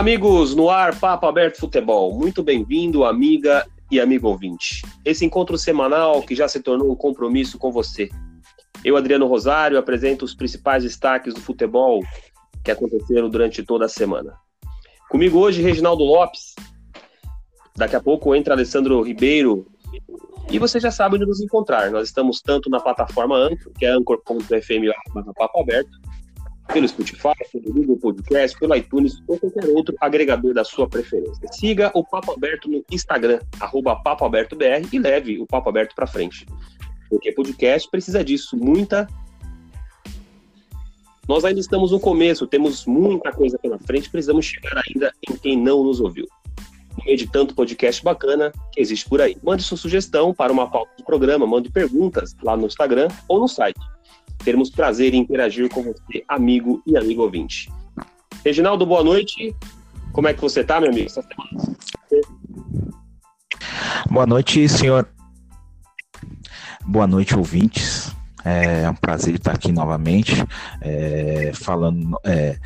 Amigos, no ar, Papo Aberto Futebol. Muito bem-vindo, amiga e amigo ouvinte. Esse encontro semanal que já se tornou um compromisso com você. Eu, Adriano Rosário, apresento os principais destaques do futebol que aconteceram durante toda a semana. Comigo hoje, Reginaldo Lopes. Daqui a pouco entra Alessandro Ribeiro. E você já sabe onde nos encontrar. Nós estamos tanto na plataforma Anchor, que é anchor.fm pelo Spotify, pelo Google Podcast, pelo iTunes ou qualquer outro agregador da sua preferência. Siga o Papo Aberto no Instagram, arroba Papo Aberto BR, e leve o Papo Aberto para frente. Porque podcast precisa disso, muita. Nós ainda estamos no começo, temos muita coisa pela frente, precisamos chegar ainda em quem não nos ouviu. No meio de tanto podcast bacana que existe por aí. Mande sua sugestão para uma pauta do programa, mande perguntas lá no Instagram ou no site Teremos prazer em interagir com você, amigo e amigo ouvinte. Reginaldo, boa noite. Como é que você está, meu amigo? Boa noite, senhor. Boa noite, ouvintes. É um prazer estar aqui novamente, é, falando, é,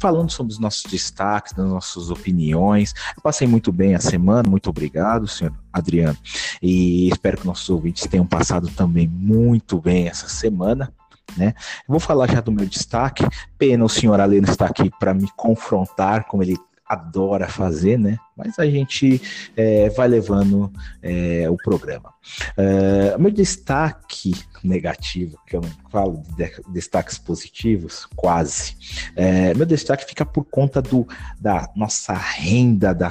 falando sobre os nossos destaques, das nossas opiniões. passei muito bem a semana, muito obrigado, senhor Adriano. E espero que nossos ouvintes tenham passado também muito bem essa semana. Né? vou falar já do meu destaque. Pena o senhor Aleno está aqui para me confrontar, como ele adora fazer, né? Mas a gente é, vai levando é, o programa. Uh, meu destaque negativo, que eu não falo de destaques positivos, quase. É, meu destaque fica por conta do, da nossa renda da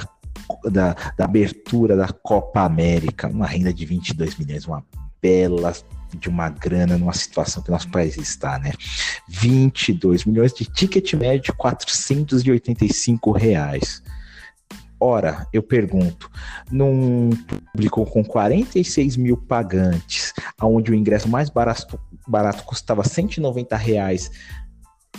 da, da, abertura da Copa América, uma renda de 22 milhões, uma bela de uma grana numa situação que nosso país está, né? 22 milhões de ticket médio, 485 reais. Ora, eu pergunto, num público com 46 mil pagantes, onde o ingresso mais barato, barato custava 190 reais,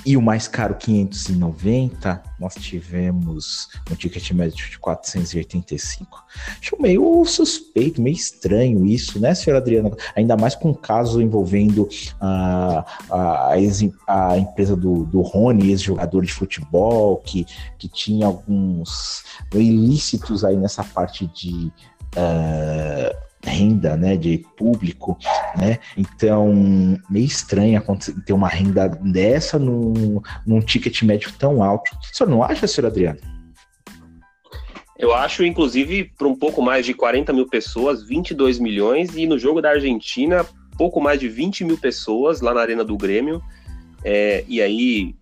e o mais caro, 590, nós tivemos um ticket médio de 485. Acho meio suspeito, meio estranho isso, né, senhora Adriana? Ainda mais com um caso envolvendo a, a, a empresa do, do Rony, ex-jogador de futebol, que, que tinha alguns ilícitos aí nessa parte de. Uh, renda, né, de público, né? Então, meio estranho ter uma renda dessa num, num ticket médio tão alto. O senhor não acha, senhor Adriano? Eu acho, inclusive, para um pouco mais de 40 mil pessoas, 22 milhões, e no jogo da Argentina, pouco mais de 20 mil pessoas lá na Arena do Grêmio, é, e aí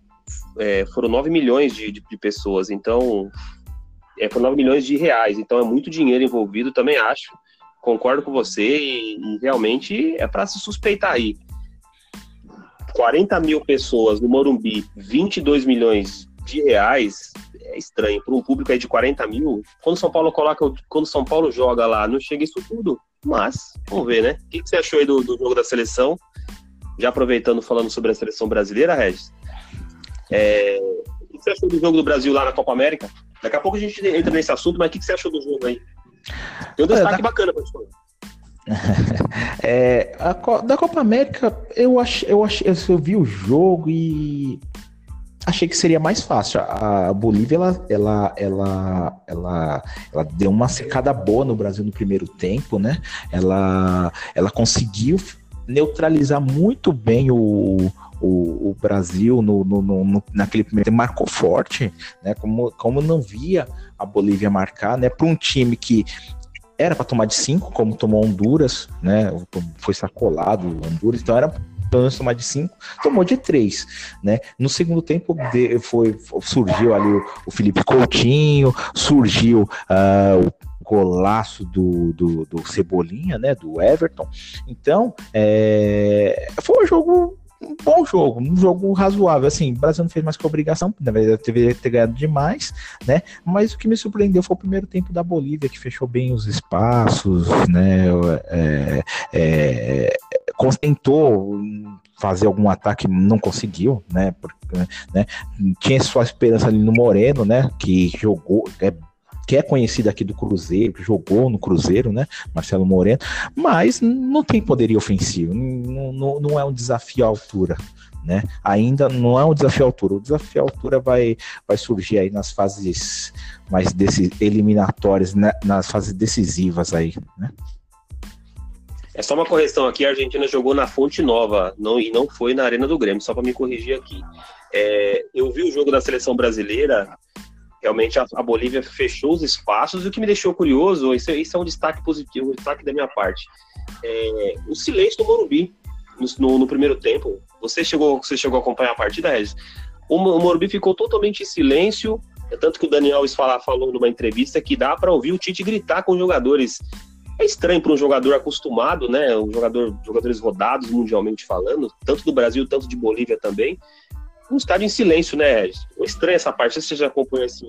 é, foram 9 milhões de, de, de pessoas, então é, foram 9 milhões de reais, então é muito dinheiro envolvido, também acho concordo com você e, realmente é para se suspeitar aí. 40 mil pessoas no Morumbi, 22 milhões de reais, é estranho. Para um público aí de 40 mil, quando São Paulo coloca, quando São Paulo joga lá, não chega isso tudo. Mas, vamos ver, né? O que, você achou aí do, do, jogo da seleção? Já aproveitando, falando sobre a seleção brasileira, Regis. É, o que você achou do jogo do Brasil lá na Copa América? Daqui a pouco a gente entra nesse assunto, mas o que você achou do jogo aí? Tem um destaque é, da... bacana falar. É, a, da Copa América, eu ach, eu, ach, eu vi o jogo e achei que seria mais fácil. A Bolívia, ela, ela, ela, ela, ela deu uma secada boa no Brasil no primeiro tempo, né? Ela, ela conseguiu neutralizar muito bem o, o, o Brasil no, no, no, naquele primeiro tempo, marcou forte, né? Como, como não via a Bolívia marcar, né? Para um time que era para tomar de cinco, como tomou Honduras, né? Foi sacolado Honduras, então era para tomar de cinco, tomou de três, né? No segundo tempo de, foi, surgiu ali o, o Felipe Coutinho, surgiu uh, o golaço do, do, do, Cebolinha, né? Do Everton. Então, é, foi um jogo um bom jogo, um jogo razoável. Assim, o Brasil não fez mais que obrigação, na verdade deveria ter ganhado demais, né? Mas o que me surpreendeu foi o primeiro tempo da Bolívia, que fechou bem os espaços, né? É, é, tentou fazer algum ataque, não conseguiu, né? Porque, né? Tinha sua esperança ali no Moreno, né? Que jogou, é que é conhecido aqui do Cruzeiro, que jogou no Cruzeiro, né? Marcelo Moreno, mas não tem poderio ofensivo, não, não, não é um desafio à altura. né? Ainda não é um desafio à altura. O desafio à altura vai, vai surgir aí nas fases mais eliminatórias, né? nas fases decisivas aí, né? É só uma correção aqui, a Argentina jogou na Fonte Nova não, e não foi na Arena do Grêmio, só para me corrigir aqui. É, eu vi o jogo da seleção brasileira, realmente a, a, Bolívia fechou os espaços, e o que me deixou curioso, isso, isso é um destaque positivo, um destaque da minha parte, é, o silêncio do Morumbi no, no, primeiro tempo. Você chegou, você chegou a acompanhar a partida, Regis? O, o Morumbi ficou totalmente em silêncio, é tanto que o Daniel Alves falou numa entrevista que dá para ouvir o Tite gritar com os jogadores é estranho para um jogador acostumado, né? Um jogador, jogadores rodados mundialmente falando, tanto do Brasil, tanto de Bolívia também. Um estádio em silêncio, né, Regis? Estranho essa parte. Você já acompanhou esse,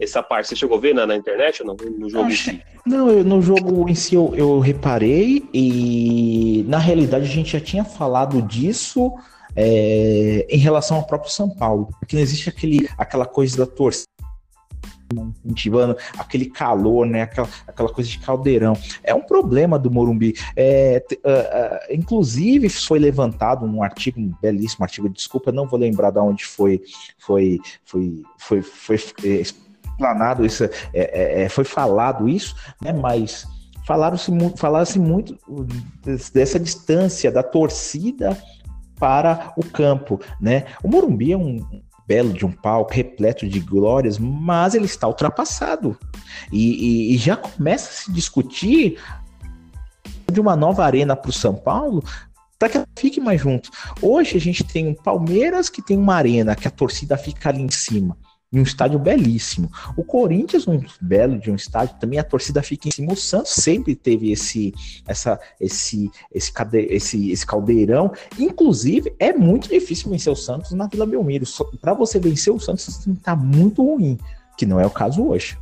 essa parte? Você chegou a ver na, na internet ou não? No jogo em si? Não, eu, no jogo em si eu, eu reparei e na realidade a gente já tinha falado disso. É, em relação ao próprio São Paulo, porque não existe aquele, aquela coisa da torcida incentivando aquele calor, né? Aquela, aquela coisa de caldeirão. É um problema do Morumbi. É, uh, uh, inclusive, foi levantado um artigo, um belíssimo artigo, desculpa, não vou lembrar de onde foi, foi, foi, foi, foi, foi explanado isso, é, é, é, foi falado isso, né? Mas falaram-se falaram muito dessa distância da torcida para o campo, né? O Morumbi é um belo de um palco, repleto de glórias, mas ele está ultrapassado. E, e, e já começa a se discutir de uma nova arena para o São Paulo para que fique mais junto. Hoje a gente tem um Palmeiras que tem uma arena que a torcida fica ali em cima em um estádio belíssimo. O Corinthians, um belo de um estádio, também a torcida fica em cima. O Santos sempre teve esse, essa, esse, esse, esse, esse caldeirão. Inclusive, é muito difícil vencer o Santos na Vila Belmiro. Para você vencer o Santos, você tem que estar muito ruim, que não é o caso hoje.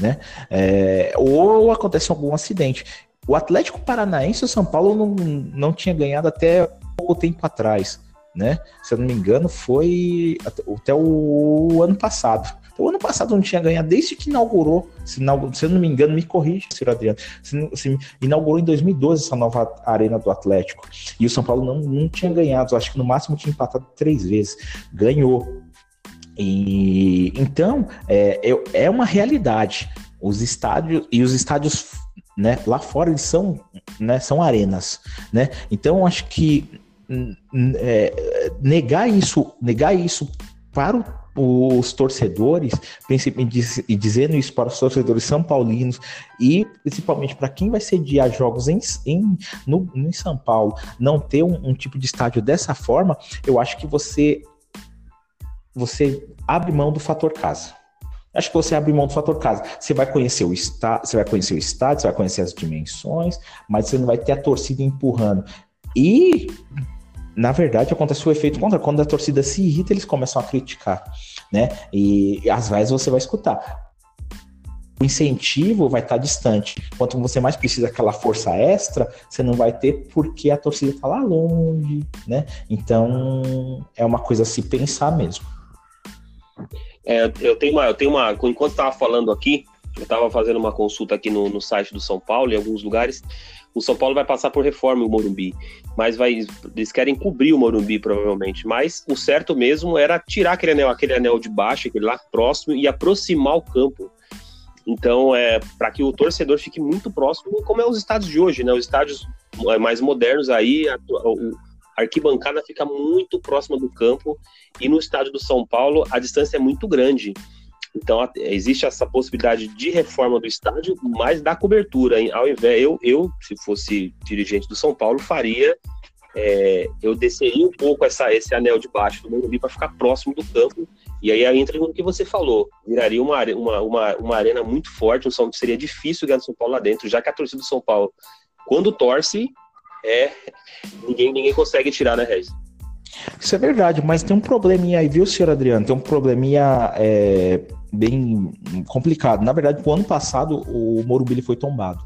Né? É, ou acontece algum acidente. O Atlético Paranaense e o São Paulo não, não tinha ganhado até pouco tempo atrás né? Se eu não me engano, foi até o ano passado. O ano passado não tinha ganhado desde que inaugurou. Se, inaugurou, se eu não me engano, me corrige, Ciro Adriano. Se, se, inaugurou em 2012 essa nova arena do Atlético. E o São Paulo não, não tinha ganhado. Acho que no máximo tinha empatado três vezes. Ganhou. E então é, é uma realidade. Os estádios e os estádios né, lá fora eles são, né, são arenas, né? Então acho que é, negar isso, negar isso para os torcedores, e dizendo isso para os torcedores são paulinos e principalmente para quem vai sediar jogos em, em, no, em São Paulo, não ter um, um, tipo de estádio dessa forma, eu acho que você você abre mão do fator casa. Acho que você abre mão do fator casa. Você vai conhecer o estádio, você vai conhecer o estádio, você vai conhecer as dimensões, mas você não vai ter a torcida empurrando. E na verdade, acontece o efeito contrário. Quando a torcida se irrita, eles começam a criticar, né? E às vezes você vai escutar. O incentivo vai estar distante. Quanto você mais precisa daquela força extra, você não vai ter porque a torcida está lá longe, né? Então, é uma coisa a se pensar mesmo. É, eu tenho uma, eu tenho uma. Enquanto estava falando aqui, eu estava fazendo uma consulta aqui no, no site do São Paulo, em alguns lugares, o São Paulo vai passar por reforma o Morumbi, mas vai, eles querem cobrir o Morumbi provavelmente. Mas o certo mesmo era tirar aquele anel, aquele anel de baixo, aquele lá próximo e aproximar o campo. Então, é para que o torcedor fique muito próximo, como é os estádios de hoje, né? Os estádios é, mais modernos aí, a, a arquibancada fica muito próxima do campo e no estádio do São Paulo a distância é muito grande. Então existe essa possibilidade de reforma do estádio, mas da cobertura. Ao invés, eu, eu se fosse dirigente do São Paulo, faria. É, eu desceria um pouco essa, esse anel de baixo do Morumbi para ficar próximo do campo. E aí entra no que você falou. Viraria uma, uma, uma, uma arena muito forte, um som seria difícil ganhar do São Paulo lá dentro, já que a torcida do São Paulo, quando torce, é ninguém, ninguém consegue tirar, né, Regis? Isso é verdade, mas tem um probleminha aí, viu, senhor Adriano? Tem um probleminha é, bem complicado. Na verdade, no ano passado, o Morumbi foi tombado.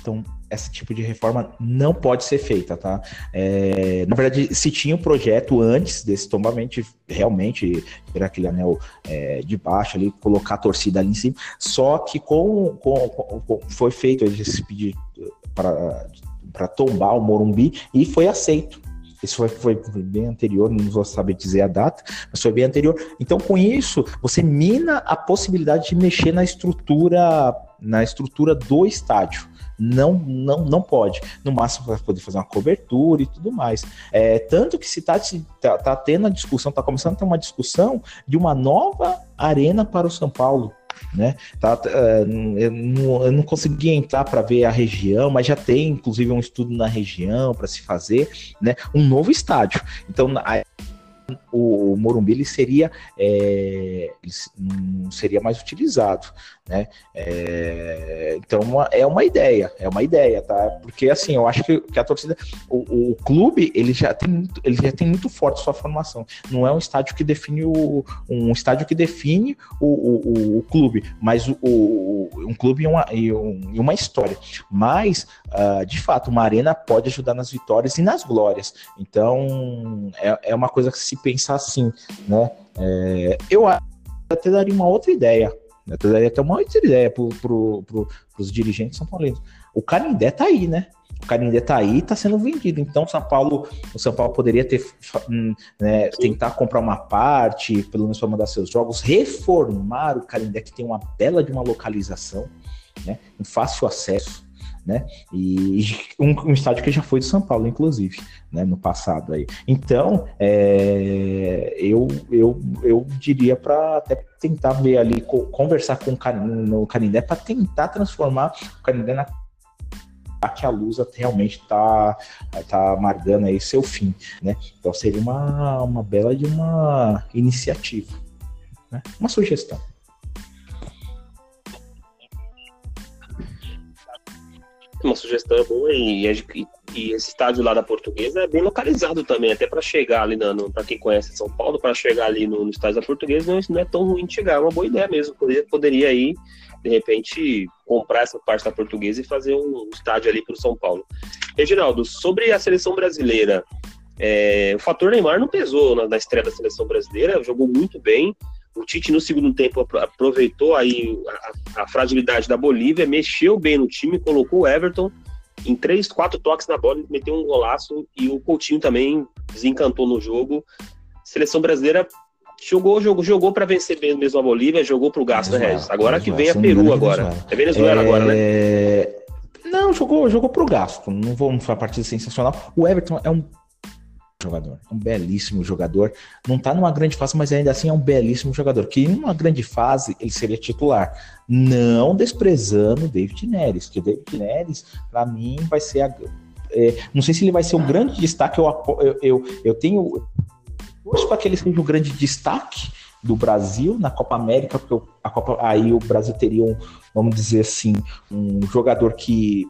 Então, esse tipo de reforma não pode ser feita, tá? É, na verdade, se tinha um projeto antes desse tombamento, realmente, tirar aquele anel é, de baixo ali, colocar a torcida ali em cima, só que com, com, com foi feito esse pedido para tombar o Morumbi e foi aceito. Isso foi, foi, bem anterior, não vou saber dizer a data, mas foi bem anterior. Então, com isso, você mina a possibilidade de mexer na estrutura, na estrutura do estádio. Não, não, não pode. No máximo vai poder fazer uma cobertura e tudo mais. É, tanto que se está tá, tá tendo a discussão, está começando a ter uma discussão de uma nova arena para o São Paulo. Né? Tá, é, eu, não, consegui entrar para ver a região, mas já tem inclusive um estudo na região para se fazer, né? Um novo estádio. Então, a, o Morumbi ele seria é, ele não seria mais utilizado, né? É, então é uma ideia, é uma ideia, tá? Porque assim, eu acho que, que a torcida, o, o, clube ele já tem muito, ele já tem muito forte sua formação. Não é um estádio que define o um estádio que define o, o, o clube, mas o, o, um clube e uma, e uma história. Mas uh, de fato uma arena pode ajudar nas vitórias e nas glórias. Então é, é uma coisa que se pensar assim, né? É, eu até daria uma outra ideia. Eu até daria até uma outra ideia para pro, pro, os dirigentes são paulinos. O Canindé tá aí, né? O Canindé tá aí, tá sendo vendido. Então, São Paulo, o São Paulo poderia ter hum, né, tentar comprar uma parte, pelo menos para mandar seus jogos, reformar o Canindé que tem uma bela de uma localização, né? Um fácil acesso né? E um, um, estádio que já foi de São Paulo, inclusive, né? No passado aí. Então, é, eu, eu, eu diria para até tentar ver ali, conversar com o Canindé para tentar transformar o Canindé na que a Lusa realmente está tá amargando aí seu fim, né? Então seria uma, uma bela de uma iniciativa, né? Uma sugestão. Uma sugestão boa e, e, e, esse estádio lá da Portuguesa é bem localizado também, até para chegar ali, para quem conhece São Paulo, para chegar ali no, no, estádio da Portuguesa não, não, é tão ruim de chegar, é uma boa ideia mesmo. Poderia, poderia ir, de repente, comprar essa parte da Portuguesa e fazer um estádio ali para o São Paulo. Reginaldo, sobre a seleção brasileira, é, o fator Neymar não pesou na, na estreia da seleção brasileira, jogou muito bem. O Tite, no segundo tempo, aproveitou aí a, a, fragilidade da Bolívia, mexeu bem no time, colocou o Everton em três, quatro toques na bola, meteu um golaço e o Coutinho também desencantou no jogo. Seleção brasileira jogou, jogou, jogou para vencer mesmo a Bolívia, jogou para o gasto, né, Regis? Agora que vem a Peru agora. Venezuela. É Venezuela é... agora, né? Não, jogou, jogou pro gasto. Não vamos falar partida sensacional. O Everton é um jogador. É um belíssimo jogador. Não tá numa grande fase, mas ainda assim é um belíssimo jogador. Que em uma grande fase ele seria titular. Não desprezando o David Neres, que o David Neres, para mim, vai ser a. É, não sei se ele vai ser um grande destaque. Eu, eu, eu, eu tenho. Torço para que ele seja um grande destaque do Brasil na Copa América, porque a Copa, aí o Brasil teria um, vamos dizer assim, um jogador que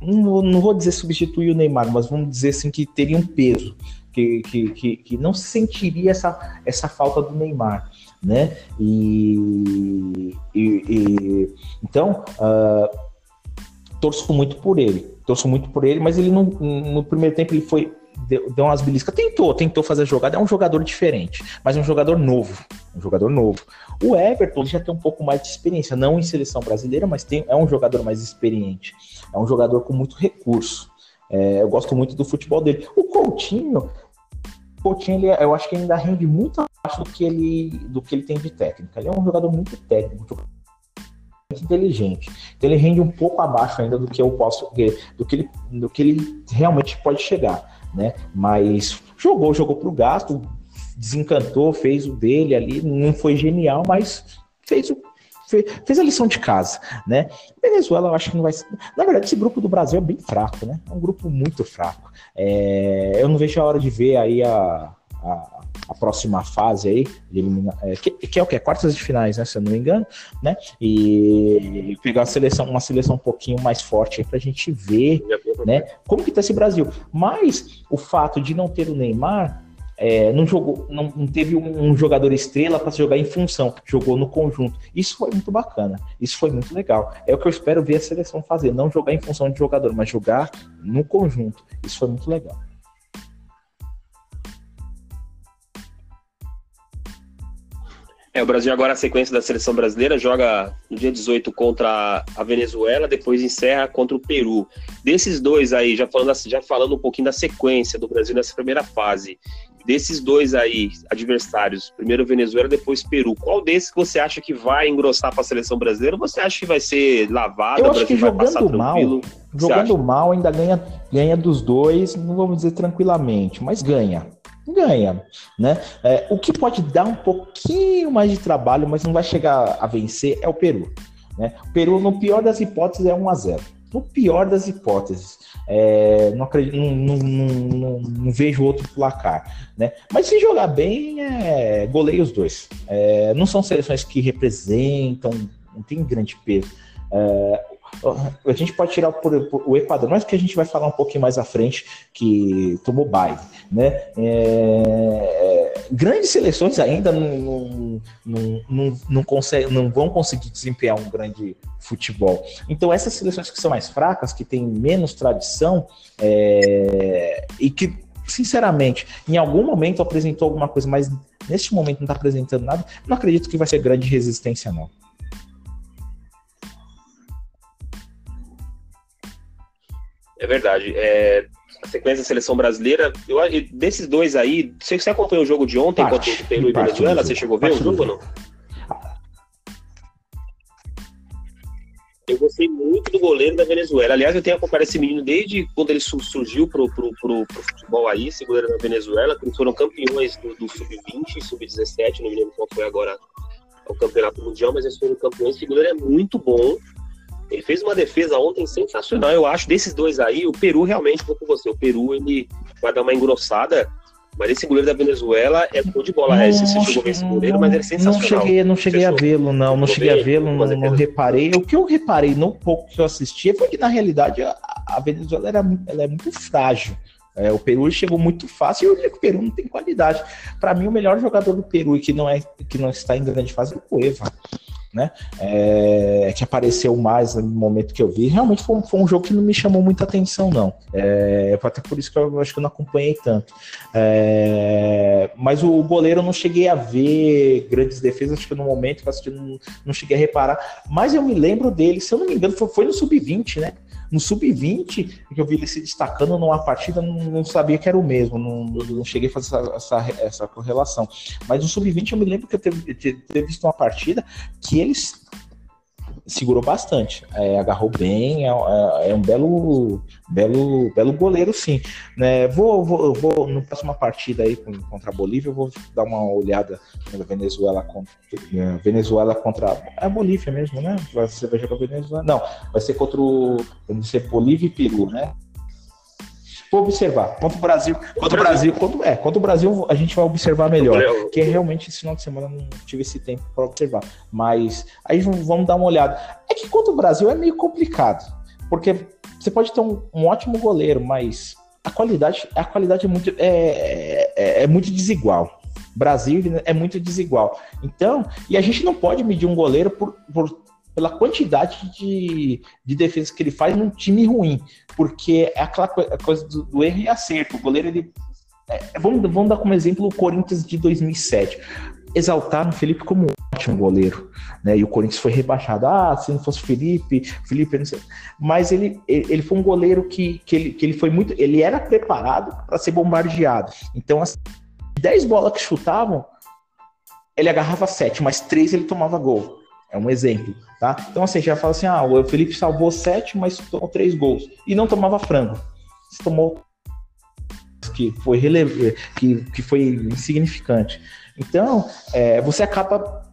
não, vou dizer substituir o Neymar, mas vamos dizer assim que teria um peso, que, que, que, que não sentiria essa, essa falta do Neymar, né? E, e, e então uh, torço muito por ele, torço muito por ele, mas ele não, no primeiro tempo ele foi deu, deu umas beliscas. Tentou, tentou fazer a jogada. É um jogador diferente, mas é um jogador novo. Um jogador novo. O Everton já tem um pouco mais de experiência, não em seleção brasileira, mas tem, é um jogador mais experiente. É um jogador com muito recurso. É, eu gosto muito do futebol dele. O Coutinho, Coutinho ele, eu acho que ainda rende muito abaixo do que, ele, do que ele tem de técnica. Ele é um jogador muito técnico, muito inteligente. Então ele rende um pouco abaixo ainda do que eu posso, do que ele, do que ele realmente pode chegar né? Mas jogou, jogou pro gasto, desencantou, fez o dele ali, não foi genial, mas fez o fez, a lição de casa, né? Venezuela, eu acho que não vai. Na verdade, esse grupo do Brasil é bem fraco, né? É um grupo muito fraco. É... eu não vejo a hora de ver aí a, a, a próxima fase aí, de eliminar, é, que, que, é o que? Quartas de finais, né? Se eu não me engano, né? E, e pegar uma seleção, uma seleção um pouquinho mais forte aí pra gente ver, né? Como que tá esse Brasil. Mas o fato de não ter o Neymar é, não jogou, não, não teve um, um, jogador estrela para jogar em função, jogou no conjunto. Isso foi muito bacana, isso foi muito legal. É o que eu espero ver a seleção fazer, não jogar em função de jogador, mas jogar no conjunto. Isso foi muito legal. É, o Brasil agora, a sequência da seleção brasileira, joga no dia 18 contra a Venezuela, depois encerra contra o Peru. Desses dois aí, já falando, já falando um pouquinho da sequência do Brasil nessa primeira fase, desses dois aí, adversários, primeiro Venezuela, depois Peru, qual desses você acha que vai engrossar para a seleção brasileira? Ou você acha que vai ser lavado? Eu acho que jogando mal, jogando mal ainda ganha, ganha dos dois, não vamos dizer tranquilamente, mas ganha ganha, né? É, o que pode dar um pouquinho mais de trabalho, mas não vai chegar a vencer, é o Peru. Né? O Peru, no pior das hipóteses, é 1 a 0 No pior das hipóteses, é, não, acredito, não, não, não, vejo outro placar. Né? Mas se jogar bem, é, goleia os dois. É, não são seleções que representam, não tem grande peso. É, a gente pode tirar por, por, o Equador, mas que a gente vai falar um pouquinho mais à frente, que tomou baile. Né? É, é, grandes seleções ainda não, não, não, não, consegue, não vão conseguir desempenhar um grande futebol. Então, essas seleções que são mais fracas, que têm menos tradição é, e que, sinceramente, em algum momento apresentou alguma coisa, mas neste momento não está apresentando nada, não acredito que vai ser grande resistência, não. É verdade. É, a sequência da seleção brasileira, eu, desses dois aí, você, você acompanhou o jogo de ontem parte, contra o Peru e Venezuela? Você chegou a ver o jogo ou não? Eu gostei muito do goleiro da Venezuela. Aliás, eu tenho acompanhado esse menino desde quando ele surgiu pro, pro, pro, pro futebol aí, esse goleiro da Venezuela, que eles foram campeões do, do Sub-20, Sub-17, não me lembro qual foi agora o campeonato mundial, mas eles foram campeões. Esse goleiro é muito bom. Ele fez uma defesa ontem sensacional, eu acho. Desses dois aí, o Peru realmente, vou com você. O Peru, ele vai dar uma engrossada. Mas esse goleiro da Venezuela é bom de bola. Não, é, você chegou a esse goleiro, mas ele é sensacional. Não cheguei, não cheguei a vê-lo, não. Não cheguei a vê-lo, não, não reparei. O que eu reparei no pouco que eu assisti foi que, na realidade, a, a Venezuela era, ela é muito frágil. É, o Peru chegou muito fácil e o Peru não tem qualidade. Para mim, o melhor jogador do Peru e que não, é, que não está em grande fase é o Cueva né? É, que apareceu mais no momento que eu vi. Realmente foi um, foi um jogo que não me chamou muita atenção, não. É, até por isso que eu acho que eu não acompanhei tanto. É, mas o goleiro eu não cheguei a ver grandes defesas, acho que no momento que eu assisti, não, não cheguei a reparar. Mas eu me lembro dele, se eu não me engano, foi, foi no sub-20, né? No sub-20, que eu vi ele se destacando numa partida, não, não sabia que era o mesmo, não, não cheguei a fazer essa, essa, essa correlação. Mas no sub-20 eu me lembro que eu teve, visto uma partida que eles segurou bastante, é, agarrou bem, é, é, é, um belo, belo, belo goleiro, sim. Né? Vou, vou, vou no próxima partida aí contra a Bolívia, eu vou dar uma olhada na Venezuela contra Venezuela contra a Bolívia mesmo, né? Você vai jogar Venezuela? Não, vai ser contra o, vai ser Bolívia e Peru, né? Vou observar. Contra o Brasil. Contra o Brasil. Contra, é, contra o Brasil a gente vai observar melhor. Porque realmente esse final de semana não tive esse tempo para observar. Mas aí vamos dar uma olhada. É que contra o Brasil é meio complicado. Porque você pode ter um, um ótimo goleiro, mas a qualidade, a qualidade é muito, é, é, é muito desigual. Brasil é muito desigual. Então, e a gente não pode medir um goleiro por, por pela quantidade de, de defesas que ele faz num time ruim, porque é aquela coisa do, do erro e acerto. O goleiro, ele. É, vamos, vamos dar como exemplo o Corinthians de 2007. Exaltaram o Felipe como um ótimo goleiro, né? E o Corinthians foi rebaixado. Ah, se não fosse Felipe, Felipe, não sei. Mas ele, ele foi um goleiro que, que, ele, que ele foi muito. Ele era preparado para ser bombardeado. Então, as 10 bolas que chutavam, ele agarrava 7, mas 3 ele tomava gol. É um exemplo, tá? Então, assim, já fala assim: ah, o Felipe salvou sete, mas tomou três gols. E não tomava frango. Se tomou que foi rele... que, que foi insignificante. Então, é, você acaba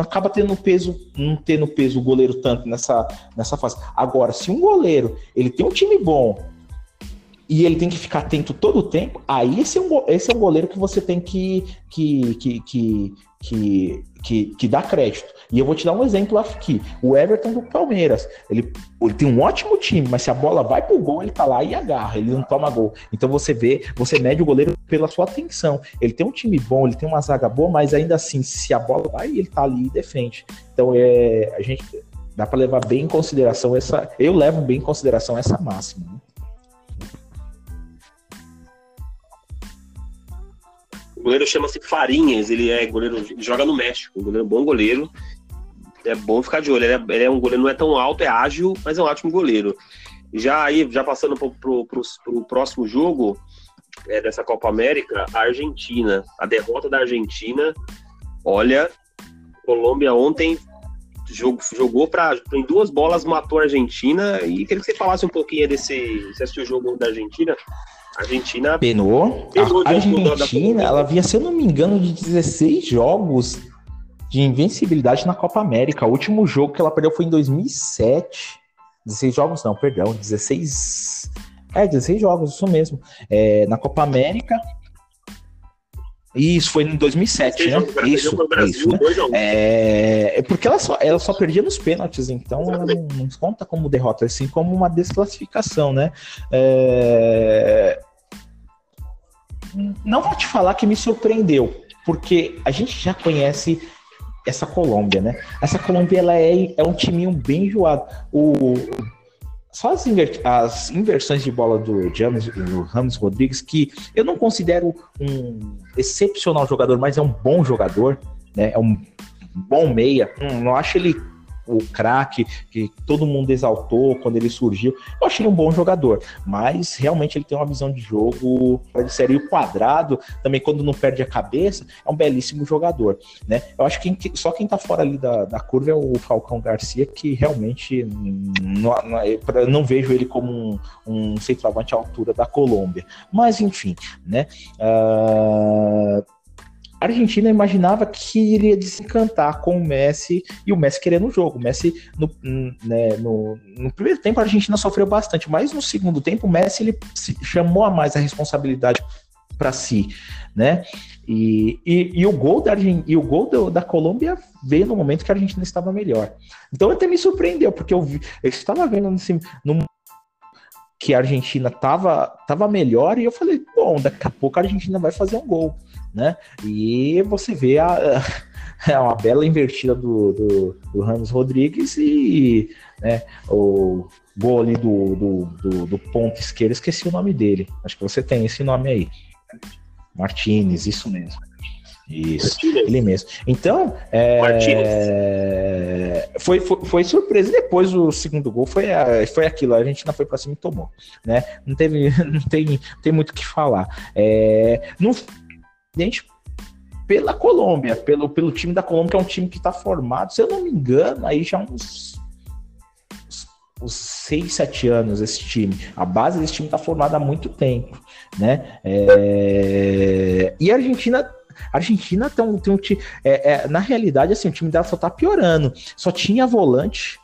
acaba tendo peso, não tendo peso o goleiro tanto nessa, nessa fase. Agora, se um goleiro ele tem um time bom e ele tem que ficar atento todo o tempo, aí esse é um, esse é um goleiro que você tem que, que, que, que, que, que, que dá crédito. E eu vou te dar um exemplo aqui. O Everton do Palmeiras. Ele, ele tem um ótimo time, mas se a bola vai pro gol, ele tá lá e agarra, ele não toma gol. Então você vê, você mede o goleiro pela sua atenção. Ele tem um time bom, ele tem uma zaga boa, mas ainda assim, se a bola vai, ele tá ali e defende. Então é, a gente dá para levar bem em consideração essa. Eu levo bem em consideração essa máxima. Né? O goleiro chama-se Farinhas, ele é goleiro, ele joga no México, um goleiro bom goleiro. É bom ficar de olho. Ele é, ele é, um goleiro, não é tão alto, é ágil, mas é um ótimo goleiro. Já aí, já passando pro, pro próximo jogo é, dessa Copa América, a Argentina. A derrota da Argentina, olha, Colômbia ontem jogou, jogou pra, em duas bolas, matou a Argentina. E queria que você falasse um pouquinho desse. Você assistiu o jogo da Argentina? Argentina penou. penou a Argentina, ela havia, se eu não me engano, de 16 jogos de invencibilidade na Copa América. O último jogo que ela perdeu foi em 2007. 16 jogos, não, perdão, 16. É, 16 jogos, isso mesmo. É, na Copa América, isso, foi em 2007, né? Isso, isso. Né? É, é, porque ela só, ela só perdia nos pênaltis, então ela não, não conta como derrota, assim como uma desclassificação, né? É... Não vou te falar que me surpreendeu, porque a gente já conhece essa Colômbia, né? Essa Colômbia ela é, é um timinho bem enjoado. O só as, inver as, inversões de bola do James, do Ramos Rodrigues, que eu não considero um excepcional jogador, mas é um bom jogador, né? É um bom meia. Hum, não acho ele o craque que todo mundo exaltou quando ele surgiu. Eu achei um bom jogador, mas realmente ele tem uma visão de jogo de série quadrado, também quando não perde a cabeça, é um belíssimo jogador, né? Eu acho que só quem tá fora ali da, da curva é o Falcão Garcia, que realmente não, não, não vejo ele como um, um centroavante à altura da Colômbia. Mas enfim, né? Uh a Argentina imaginava que iria desencantar com o Messi e o Messi querendo o jogo. O Messi, no, né, no, no, primeiro tempo, a Argentina sofreu bastante, mas no segundo tempo, o Messi ele chamou a mais a responsabilidade para si, né? E, e, e, o gol da e o gol do, da Colômbia veio no momento que a Argentina estava melhor. Então até me surpreendeu, porque eu, vi, eu estava vendo nesse, no, que a Argentina estava tava melhor e eu falei, bom, daqui a pouco a Argentina vai fazer um gol né? E você vê a, é uma bela invertida do, do, do Ramos Rodrigues e né, o gol ali do, do, do, do ponto esquerdo, esqueci o nome dele. Acho que você tem esse nome aí. Martinez, isso mesmo. Isso, Martínez. ele mesmo. Então, é, foi, foi, foi, surpresa. Depois o segundo gol foi, foi aquilo. A gente não foi para cima e tomou. Né? Não, teve, não, tem, tem muito o que falar. É, não gente pela Colômbia, pelo, pelo time da Colômbia, que é um time que está formado, se eu não me engano, aí já uns, uns 6, 7 anos esse time. A base desse time está formada há muito tempo, né? É... E a Argentina a Argentina tem um, tem um time. É, é, na realidade, assim, o time dela só tá piorando. Só tinha volante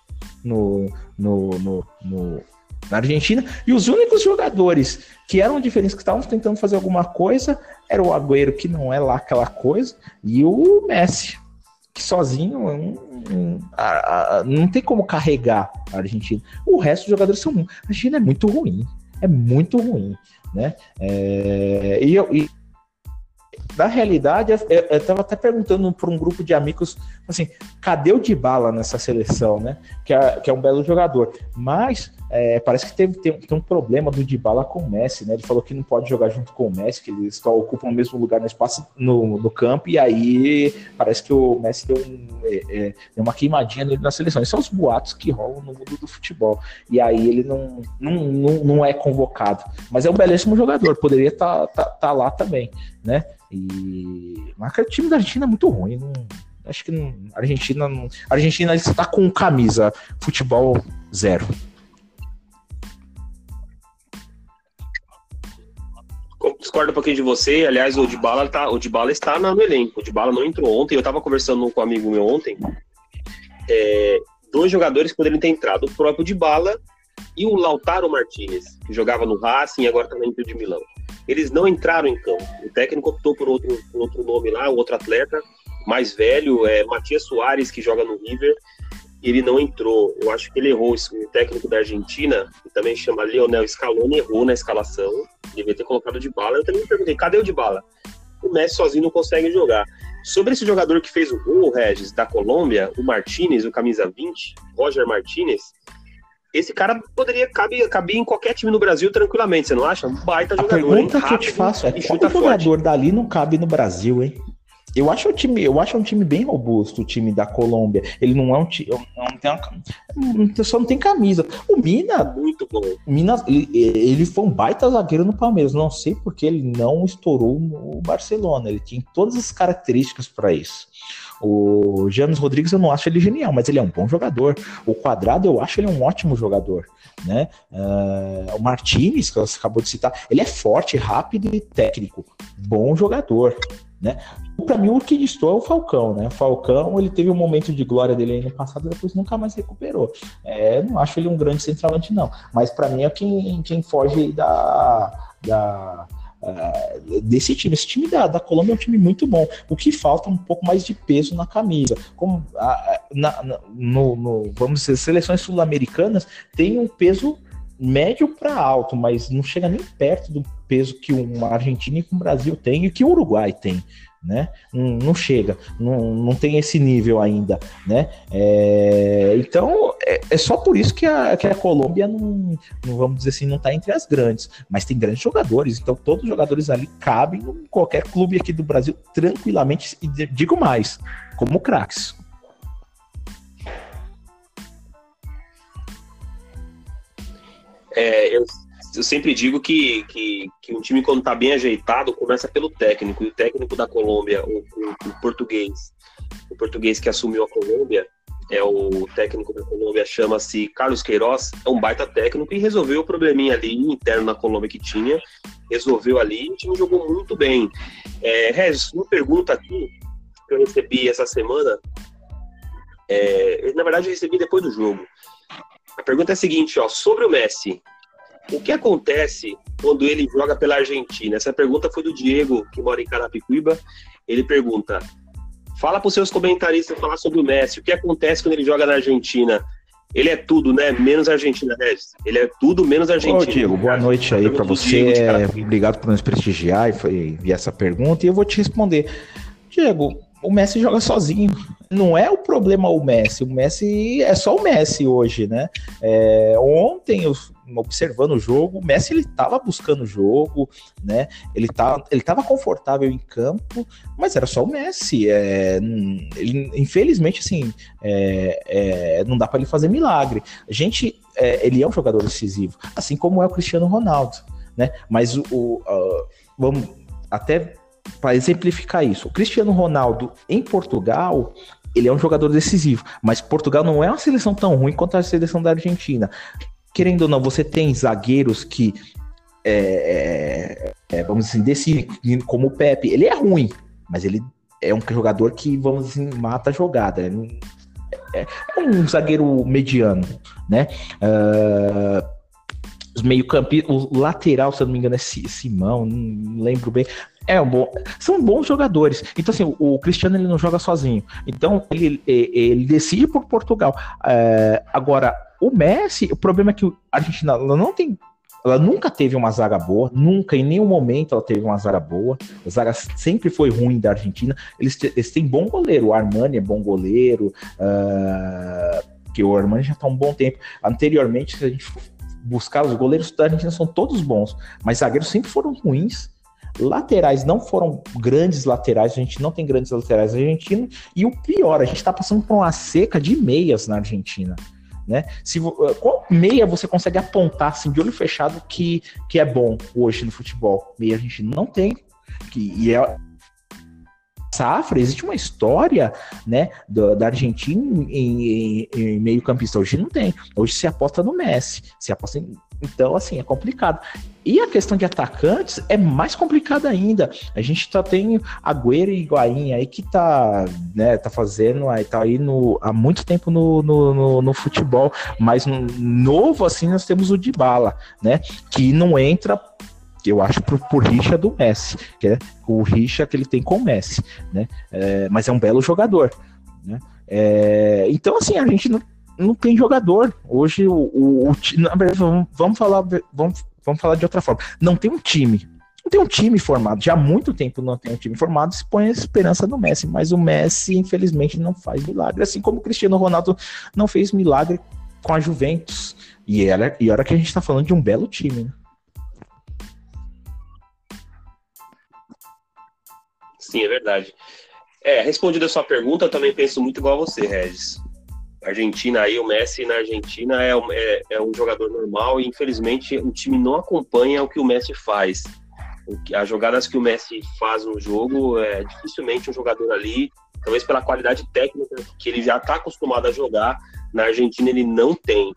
no, no, no, no, na Argentina, e os únicos jogadores que eram diferentes, que estavam tentando fazer alguma coisa, era o Agüero, que não é lá aquela coisa, e o Messi, que sozinho um, um, a, a, não tem como carregar a Argentina. O resto dos jogadores são. A Argentina é muito ruim. É muito ruim. Né? É, e, e na realidade, eu, eu tava até perguntando para um grupo de amigos, assim, cadê o Dybala nessa seleção, né? Que é, que é um belo jogador. Mas é, parece que teve, tem, tem, um problema do Dybala com o Messi, né? Ele falou que não pode jogar junto com o Messi, que eles só ocupam o mesmo lugar no espaço no, no campo, e aí parece que o Messi deu, um, é, é, deu uma queimadinha nele na seleção. Esses são os boatos que rolam no mundo do futebol. E aí ele não, não, não, não é convocado. Mas é um belíssimo jogador, poderia estar tá, tá, tá lá também, né? E mas o time da Argentina é muito ruim. Não, acho que não, a Argentina não, a Argentina está com camisa futebol zero. Discordo um pouquinho de você. Aliás, o Dybala, tá, o Dybala está no elenco. O Dybala não entrou ontem. Eu estava conversando com um amigo meu ontem. É, dois jogadores poderiam ter entrado. O próprio Dybala e o Lautaro Martinez, que jogava no Racing e agora está na Inter de Milão eles não entraram em campo. O técnico optou por outro, por outro nome lá, outro atleta mais velho, é Matias Soares, que joga no River, ele não entrou. Eu acho que ele errou. O técnico da Argentina, que também chama Leonel Scaloni, errou na escalação. Devia ter colocado de bala. Eu também me perguntei, cadê o de bala? O Messi sozinho não consegue jogar. Sobre esse jogador que fez o gol, Regis, da Colômbia, o Martinez, o camisa 20, Roger Martinez, esse cara poderia caber, caber em qualquer time no Brasil tranquilamente, você não acha? Um baita a jogador. pergunta hein? que eu te faço é: qual jogador dali não cabe no Brasil, hein? Eu acho o time, eu acho um time bem robusto, o time da Colômbia. Ele não é um time, não tem uma, só não tem camisa. O Mina, muito bom. Mina, ele, ele foi um baita zagueiro no Palmeiras. Não sei porque ele não estourou no Barcelona. Ele tinha todas as características para isso. O James Rodrigues eu não acho ele genial, mas ele é um bom jogador. O Quadrado eu acho ele um ótimo jogador, né? Uh, o Martinez que você acabou de citar, ele é forte, rápido e técnico, bom jogador, né? Para mim, o que distou é o Falcão, né? O Falcão, ele teve um momento de glória dele aí no passado, depois nunca mais recuperou. É, não acho ele um grande centralante, não. Mas para mim é quem, quem foge da, da, uh, desse time. Esse time da, da Colômbia é um time muito bom. O que falta é um pouco mais de peso na camisa. Como uh, na, na, no, no, vamos dizer, seleções sul-americanas têm um peso médio para alto, mas não chega nem perto do peso que uma Argentina e o Brasil tem e que o Uruguai tem né? Não, não chega, não, não tem esse nível ainda, né? É, então é, é, só por isso que a, que a Colômbia não, não, vamos dizer assim, não está entre as grandes, mas tem grandes jogadores, então todos os jogadores ali cabem em qualquer clube aqui do Brasil tranquilamente, e digo mais, como craques. É, eu eu sempre digo que, que, que, um time, quando está bem ajeitado, começa pelo técnico. E o técnico da Colômbia, o, o, o, português, o português que assumiu a Colômbia, é o técnico da Colômbia, chama-se Carlos Queiroz, é um baita técnico e resolveu o probleminha ali interno na Colômbia que tinha. Resolveu ali e o time jogou muito bem. É, Regis, uma pergunta aqui que eu recebi essa semana. É, na verdade, eu recebi depois do jogo. A pergunta é a seguinte, ó, sobre o Messi. O que acontece quando ele joga pela Argentina? Essa pergunta foi do Diego, que mora em Carapicuíba. Ele pergunta: fala para os seus comentaristas falar sobre o Messi. O que acontece quando ele joga na Argentina? Ele é tudo, né? Menos Argentina, né? Ele é tudo menos Argentina. Ô, Diego, boa noite aí para você. Diego, Obrigado por nos prestigiar e enviar essa pergunta. E eu vou te responder. Diego, o Messi joga sozinho. Não é o problema o Messi. O Messi é só o Messi hoje, né? É, ontem, observando o jogo, o Messi ele estava buscando o jogo, né? Ele tá, ele estava confortável em campo, mas era só o Messi. É, ele, infelizmente, assim, é, é, não dá para ele fazer milagre. A gente, é, ele é um jogador decisivo, assim como é o Cristiano Ronaldo, né? Mas o, o vamos até para exemplificar isso, o Cristiano Ronaldo em Portugal, ele é um jogador decisivo, mas Portugal não é uma seleção tão ruim quanto a seleção da Argentina. Querendo ou não, você tem zagueiros que, é, é, é vamos dizer assim, decidem, como o Pepe, ele é ruim, mas ele é um jogador que, vamos dizer, assim, mata a jogada. É, é um zagueiro mediano, né? Uh, os meio-campistas, o lateral, se eu não me engano, é Simão, não lembro bem. É um bom, são bons jogadores. Então, assim, o, Cristiano ele não joga sozinho. Então, ele, ele decide por Portugal. É, agora, o Messi, o problema é que a Argentina não tem. Ela nunca teve uma zaga boa, nunca, em nenhum momento ela teve uma zaga boa. A zaga sempre foi ruim da Argentina. Eles, eles têm bom goleiro, o Armani é bom goleiro, uh, que o Armani já está um bom tempo. Anteriormente, se a gente buscar, os goleiros da Argentina são todos bons, mas zagueiros sempre foram ruins. Laterais não foram grandes laterais, a gente não tem grandes laterais na Argentina. E o pior, a gente está passando por uma seca de meias na Argentina. Né? Se, eh, qual meia você consegue apontar assim, de olho fechado que, que é bom hoje no futebol? Meia a gente não tem. Que, e é, safra, existe uma história né, da, da Argentina em, em, em meio campista. Hoje não tem. Hoje se aposta no Messi, se aposta em então, assim, é complicado. E a questão de atacantes é mais complicada ainda. A gente tá tem Agüero e Higuaín aí que tá, né, tá fazendo, aí tá aí no, há muito tempo no, no, no, no futebol, mas novo assim nós temos o Dybala, né, que não entra eu acho por, por rixa do Messi, que é o rixa que ele tem com o Messi, né? É, mas é um belo jogador, né? É, então assim a gente não, não tem jogador. Hoje, o, o, o na verdade, vamos, vamos, falar, vamos, vamos falar de outra forma. Não tem um time. Não tem um time formado. Já há muito tempo não tem um time formado. Se põe a esperança no Messi. Mas o Messi, infelizmente, não faz milagre. Assim como o Cristiano Ronaldo não fez milagre com a Juventus. E, era, e hora que a gente está falando de um belo time, né? Sim, é verdade. É, respondendo a sua pergunta, eu também penso muito igual a você, Regis. Argentina aí, o Messi na Argentina é, é, é, um jogador normal e infelizmente o time não acompanha o que o Messi faz. As jogadas que o Messi faz no jogo, é dificilmente um jogador ali, talvez pela qualidade técnica que ele já está acostumado a jogar, na Argentina ele não tem.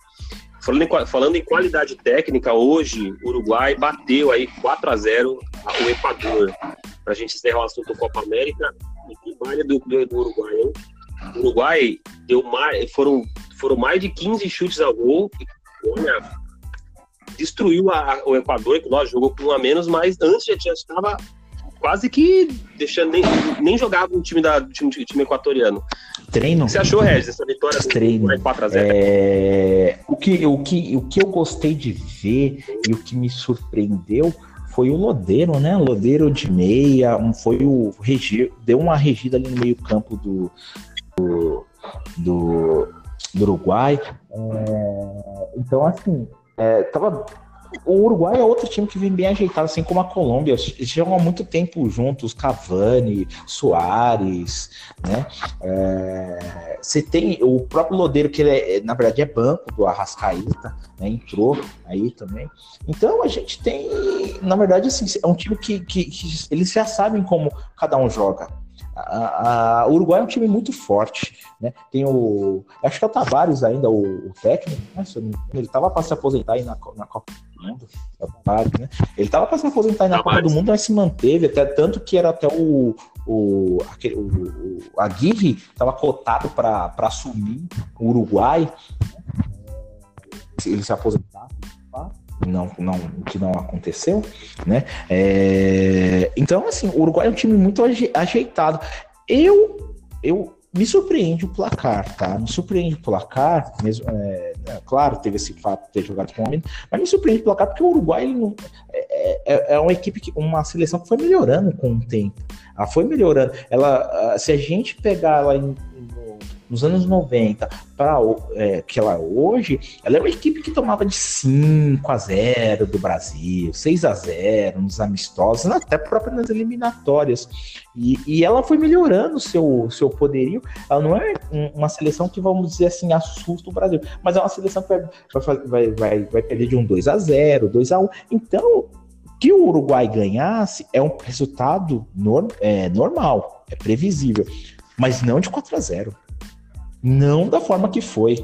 Falando em, falando em qualidade técnica, hoje o Uruguai bateu aí 4 a 0 o Equador. Para a gente encerrar o assunto Copa América, e que do, do Uruguai, hein? O Uruguai deu mais, foram, foram mais de 15 chutes ao gol. E, olha, destruiu a, o Equador, que nós jogou com um a menos, mas antes já estava quase que deixando nem, nem jogava o time da time, time equatoriano. Treino. Você achou, Regis, essa vitória Treino. 4 a 0? É... O, que, o, que, o que eu gostei de ver e o que me surpreendeu foi o Lodeiro, né? Lodeiro de meia, um, foi o regi, deu uma regida ali no meio campo do, do, do, do Uruguai. É, então, assim, é, tava o Uruguai é outro time que vem bem ajeitado, assim como a Colômbia. Eles jogam há muito tempo juntos, Cavani, Soares, né? É, você tem o próprio Lodeiro, que ele é, na verdade é banco do Arrascaíta, né? Entrou aí também. Então a gente tem, na verdade, assim, é um time que, que, que eles já sabem como cada um joga. A, a, o Uruguai é um time muito forte, né? Tem o. Acho que é o Tavares ainda, o, o técnico, né? Ele estava para se aposentar aí na, na Copa do Mundo. É Tavares, né? Ele estava para se aposentar aí na Copa do Mundo, mas se manteve, até tanto que era até o. O, aquele, o, o Aguirre estava cotado para assumir o Uruguai. Ele se aposentar não, não, que não aconteceu, né? É, então, assim, o Uruguai é um time muito ajeitado. Eu, eu me surpreende o placar, tá? Me surpreende o placar, mesmo, é, é, claro, teve esse fato de ter jogado com o homem, mas me surpreende o placar porque o Uruguai não, é, é, é, uma equipe, que, uma seleção que foi melhorando com o tempo. Ela foi melhorando. Ela, se a gente pegar ela em, nos anos 90 para é, que ela hoje, ela é uma equipe que tomava de 5 a 0 do Brasil, 6 a 0 nos amistosos, até próprio nas eliminatórias. E, e ela foi melhorando seu seu poderio. Ela não é uma seleção que, vamos dizer assim, assusta o Brasil, mas é uma seleção que vai, vai, vai, vai perder de um 2 a 0 2 a 1 Então, que o Uruguai ganhasse é um resultado é, normal, é previsível, mas não de 4 a 0 não da forma que foi.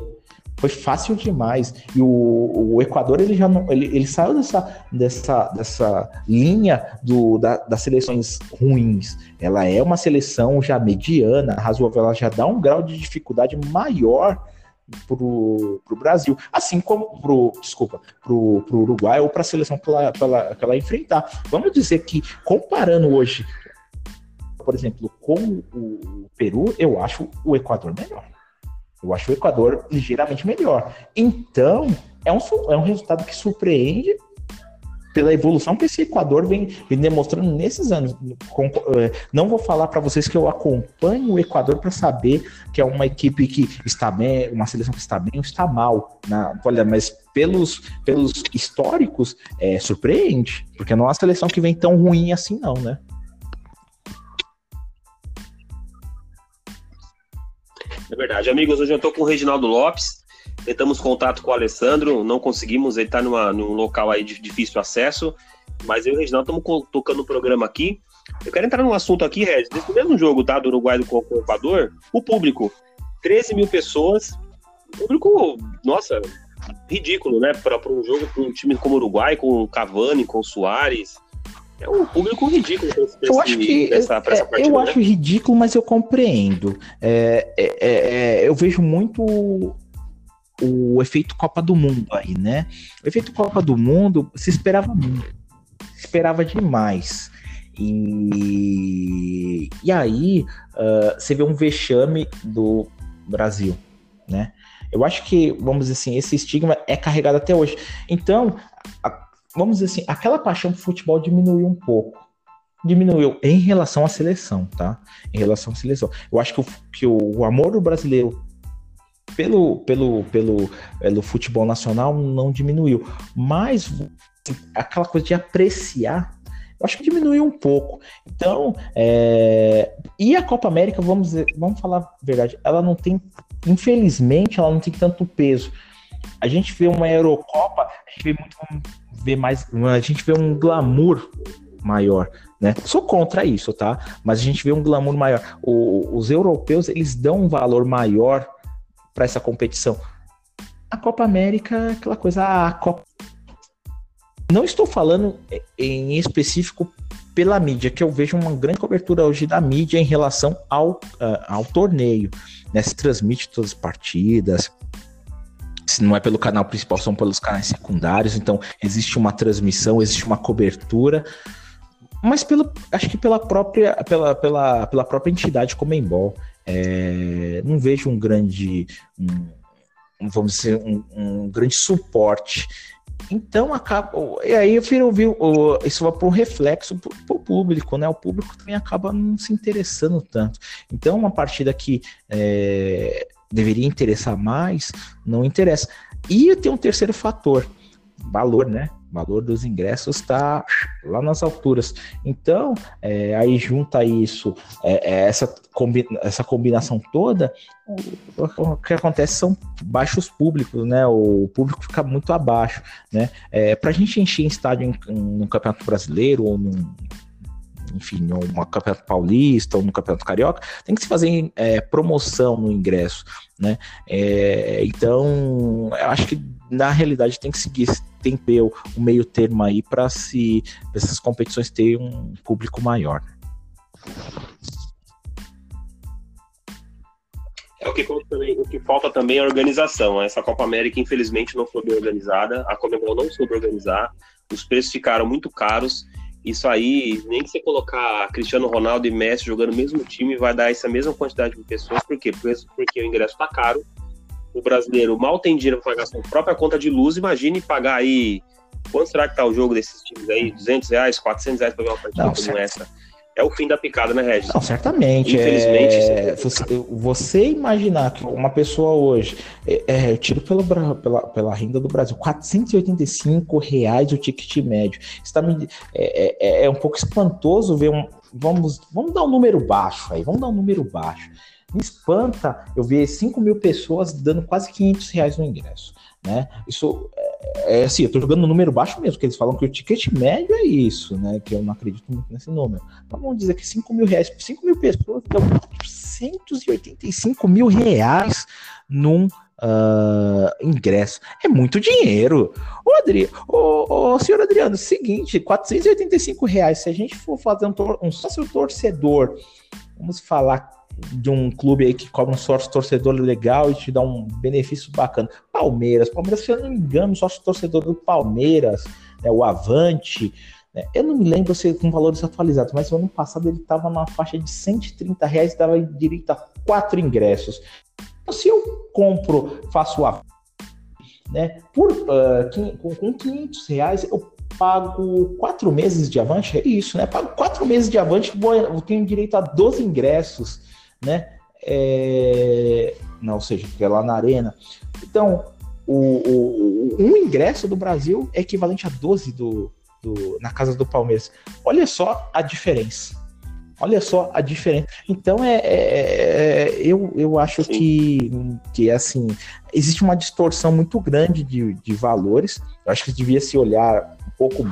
Foi fácil demais. E o, o Equador ele já não, ele, ele saiu dessa, dessa, dessa linha do, da, das seleções ruins. Ela é uma seleção já mediana, razoável, ela já dá um grau de dificuldade maior pro, pro Brasil, assim como pro, desculpa, pro, pro Uruguai ou para a seleção que ela, que, ela, que ela enfrentar. Vamos dizer que comparando hoje, por exemplo, com o Peru, eu acho o Equador melhor. Eu acho o Equador ligeiramente melhor. Então, é um, é um resultado que surpreende pela evolução que esse Equador vem, vem demonstrando nesses anos. Com, é, não vou falar para vocês que eu acompanho o Equador para saber que é uma equipe que está bem, uma seleção que está bem ou está mal. Na, olha, mas pelos, pelos históricos, é, surpreende, porque não é uma seleção que vem tão ruim assim, não, né? É verdade. Amigos, hoje eu estou com o Reginaldo Lopes. Tentamos contato com o Alessandro, não conseguimos, ele está num local aí de difícil acesso. Mas eu e o Reginaldo estamos tocando o programa aqui. Eu quero entrar num assunto aqui, Regis. Nesse mesmo jogo tá, do Uruguai do o Equador, o público, 13 mil pessoas. Público, nossa, ridículo, né? Para um jogo, para um time como o Uruguai, com Cavani, com Soares é um público ridículo desse, eu acho que é, partida, eu né? acho ridículo, mas eu compreendo. É, é, é, é, eu vejo muito o efeito Copa do Mundo aí, né? O efeito Copa do Mundo se esperava muito, se esperava demais. E, e aí uh, você vê um vexame do Brasil, né? Eu acho que, vamos dizer assim, esse estigma é carregado até hoje. Então, a, vamos dizer assim, aquela paixão pro futebol diminuiu um pouco. Diminuiu em relação à seleção, tá? Em relação à seleção. Eu acho que o, que o, amor do brasileiro pelo, pelo, pelo, pelo futebol nacional não diminuiu, mas aquela coisa de apreciar eu acho que diminuiu um pouco. Então, é... e a Copa América, vamos, vamos falar a verdade, ela não tem, infelizmente, ela não tem tanto peso. A gente vê uma Eurocopa, a gente vê muito, vê mais, a gente vê um glamour maior, né? Sou contra isso, tá? Mas a gente vê um glamour maior. O, os europeus, eles dão um valor maior para essa competição. A Copa América, é aquela coisa, a Copa não estou falando em específico pela mídia, que eu vejo uma grande cobertura hoje da mídia em relação ao, uh, ao torneio. Né? Se transmite todas as partidas, se não é pelo canal principal, são pelos canais secundários, então existe uma transmissão, existe uma cobertura, mas pelo, acho que pela própria, pela, pela, pela própria entidade Comembol. É, não vejo um grande, um, vamos dizer, um, um grande suporte então acaba. E aí eu firo, viu, isso vai para um reflexo para o público, né? O público também acaba não se interessando tanto. Então, uma partida que é, deveria interessar mais, não interessa. E tem um terceiro fator, valor, né? O valor dos ingressos está lá nas alturas. Então, é, aí junta isso, é, é essa, combi essa combinação toda, o, que acontece são baixos públicos, né? O público fica muito abaixo, né? É, Para a gente encher estádio em, no Campeonato Brasileiro ou num, enfim, no Campeonato Paulista ou no Campeonato Carioca, tem que se fazer é, promoção no ingresso, né? É, então, eu acho que na realidade tem que seguir tem que ter o, meio termo aí para se essas competições terem um público maior. É o que, também, o que falta também é organização. Essa Copa América, infelizmente, não foi bem organizada. A Comebol não soube organizar. Os preços ficaram muito caros. Isso aí, nem que você colocar Cristiano Ronaldo e Messi jogando no mesmo time, vai dar essa mesma quantidade de pessoas. Por quê? Porque o ingresso está caro o brasileiro mal tem dinheiro para pagar sua própria conta de luz, imagine pagar aí. Quanto será que tá o jogo desses times aí? 200 reais, 400 reais para ver uma partida Não, como certo. essa? É o fim da picada, né, Regis? Não, certamente. Infelizmente. É... Você, você, imaginar que uma pessoa hoje, é, é, eu tiro pelo, pela, pela renda do Brasil, 485 reais o ticket médio. Está me, é, é, é um pouco espantoso ver um. Vamos, vamos dar um número baixo aí, vamos dar um número baixo. Me espanta eu ver 5 mil pessoas dando quase 500 reais no ingresso. Né? Isso é, assim, eu tô jogando no número baixo mesmo, que eles falam que o ticket médio é isso, né? Que eu não acredito muito nesse número. Mas vamos dizer que 5 mil reais, 5 mil pessoas dão 185 mil reais num uh, ingresso. É muito dinheiro. Ô, Adri, ô, ô, senhor Adriano, seguinte, 485 reais, se a gente for fazer um, um sócio torcedor, vamos falar de um clube aí que cobra um sócio torcedor legal e te dá um benefício bacana. Palmeiras, Palmeiras, se eu não me engano, sócio torcedor do Palmeiras, né, o Avante, né, eu não me lembro se com valores atualizados, mas no ano passado ele estava na faixa de 130 reais e dava direito a quatro ingressos. Então, se eu compro, faço a né, por, uh, com, com 500 reais, eu pago quatro meses de avante, é isso, né? Pago quatro meses de avante, eu tenho direito a 12 ingressos né? É... Não, ou seja, que é lá na arena. Então, o, o, um ingresso do Brasil é equivalente a 12 do, do, na casa do Palmeiras. Olha só a diferença. Olha só a diferença. Então é, é, é eu, eu acho que, que assim existe uma distorção muito grande de, de valores. Eu acho que devia se olhar um pouco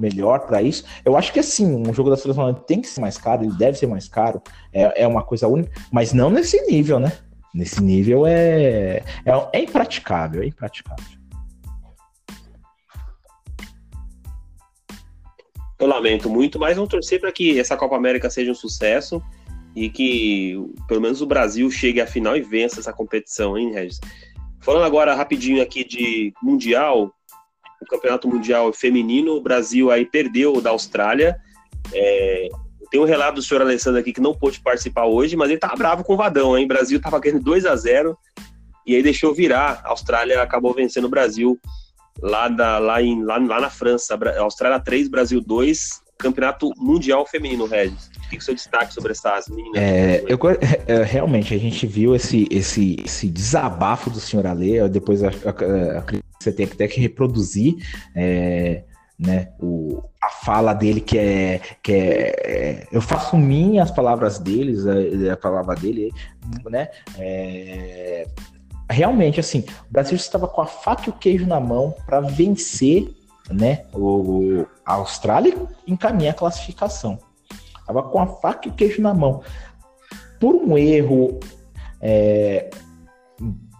melhor para isso. Eu acho que assim, um jogo da seleção tem que ser mais caro, ele deve ser mais caro, é, é uma coisa única, mas não nesse nível, né? Nesse nível é, é, é impraticável, é impraticável. Eu lamento muito, mas vamos torcer para que essa Copa América seja um sucesso e que pelo menos o Brasil chegue à final e vença essa competição, hein, Regis? Falando agora rapidinho aqui de Mundial, o Campeonato Mundial Feminino, o Brasil aí perdeu da Austrália. É, tem um relato do senhor Alessandro aqui que não pôde participar hoje, mas ele tá bravo com o Vadão, hein? O Brasil tava ganhando 2 a 0 e aí deixou virar. A Austrália acabou vencendo o Brasil lá, da, lá, em, lá, lá na França. Austrália 3, Brasil 2. campeonato mundial feminino, Regis. Que o seu destaque sobre essas meninas? É, eu, é, realmente, a gente viu esse, esse, esse desabafo do senhor Ale, depois a, você tem até que reproduzir é, né, o, a fala dele, que é. Que é, é eu faço minhas as palavras deles, a, a palavra dele, né? É, realmente, assim, o Brasil estava com a faca e o queijo na mão para vencer né, o, a Austrália encaminha a classificação. Estava com a faca e queijo na mão. Por um erro, é,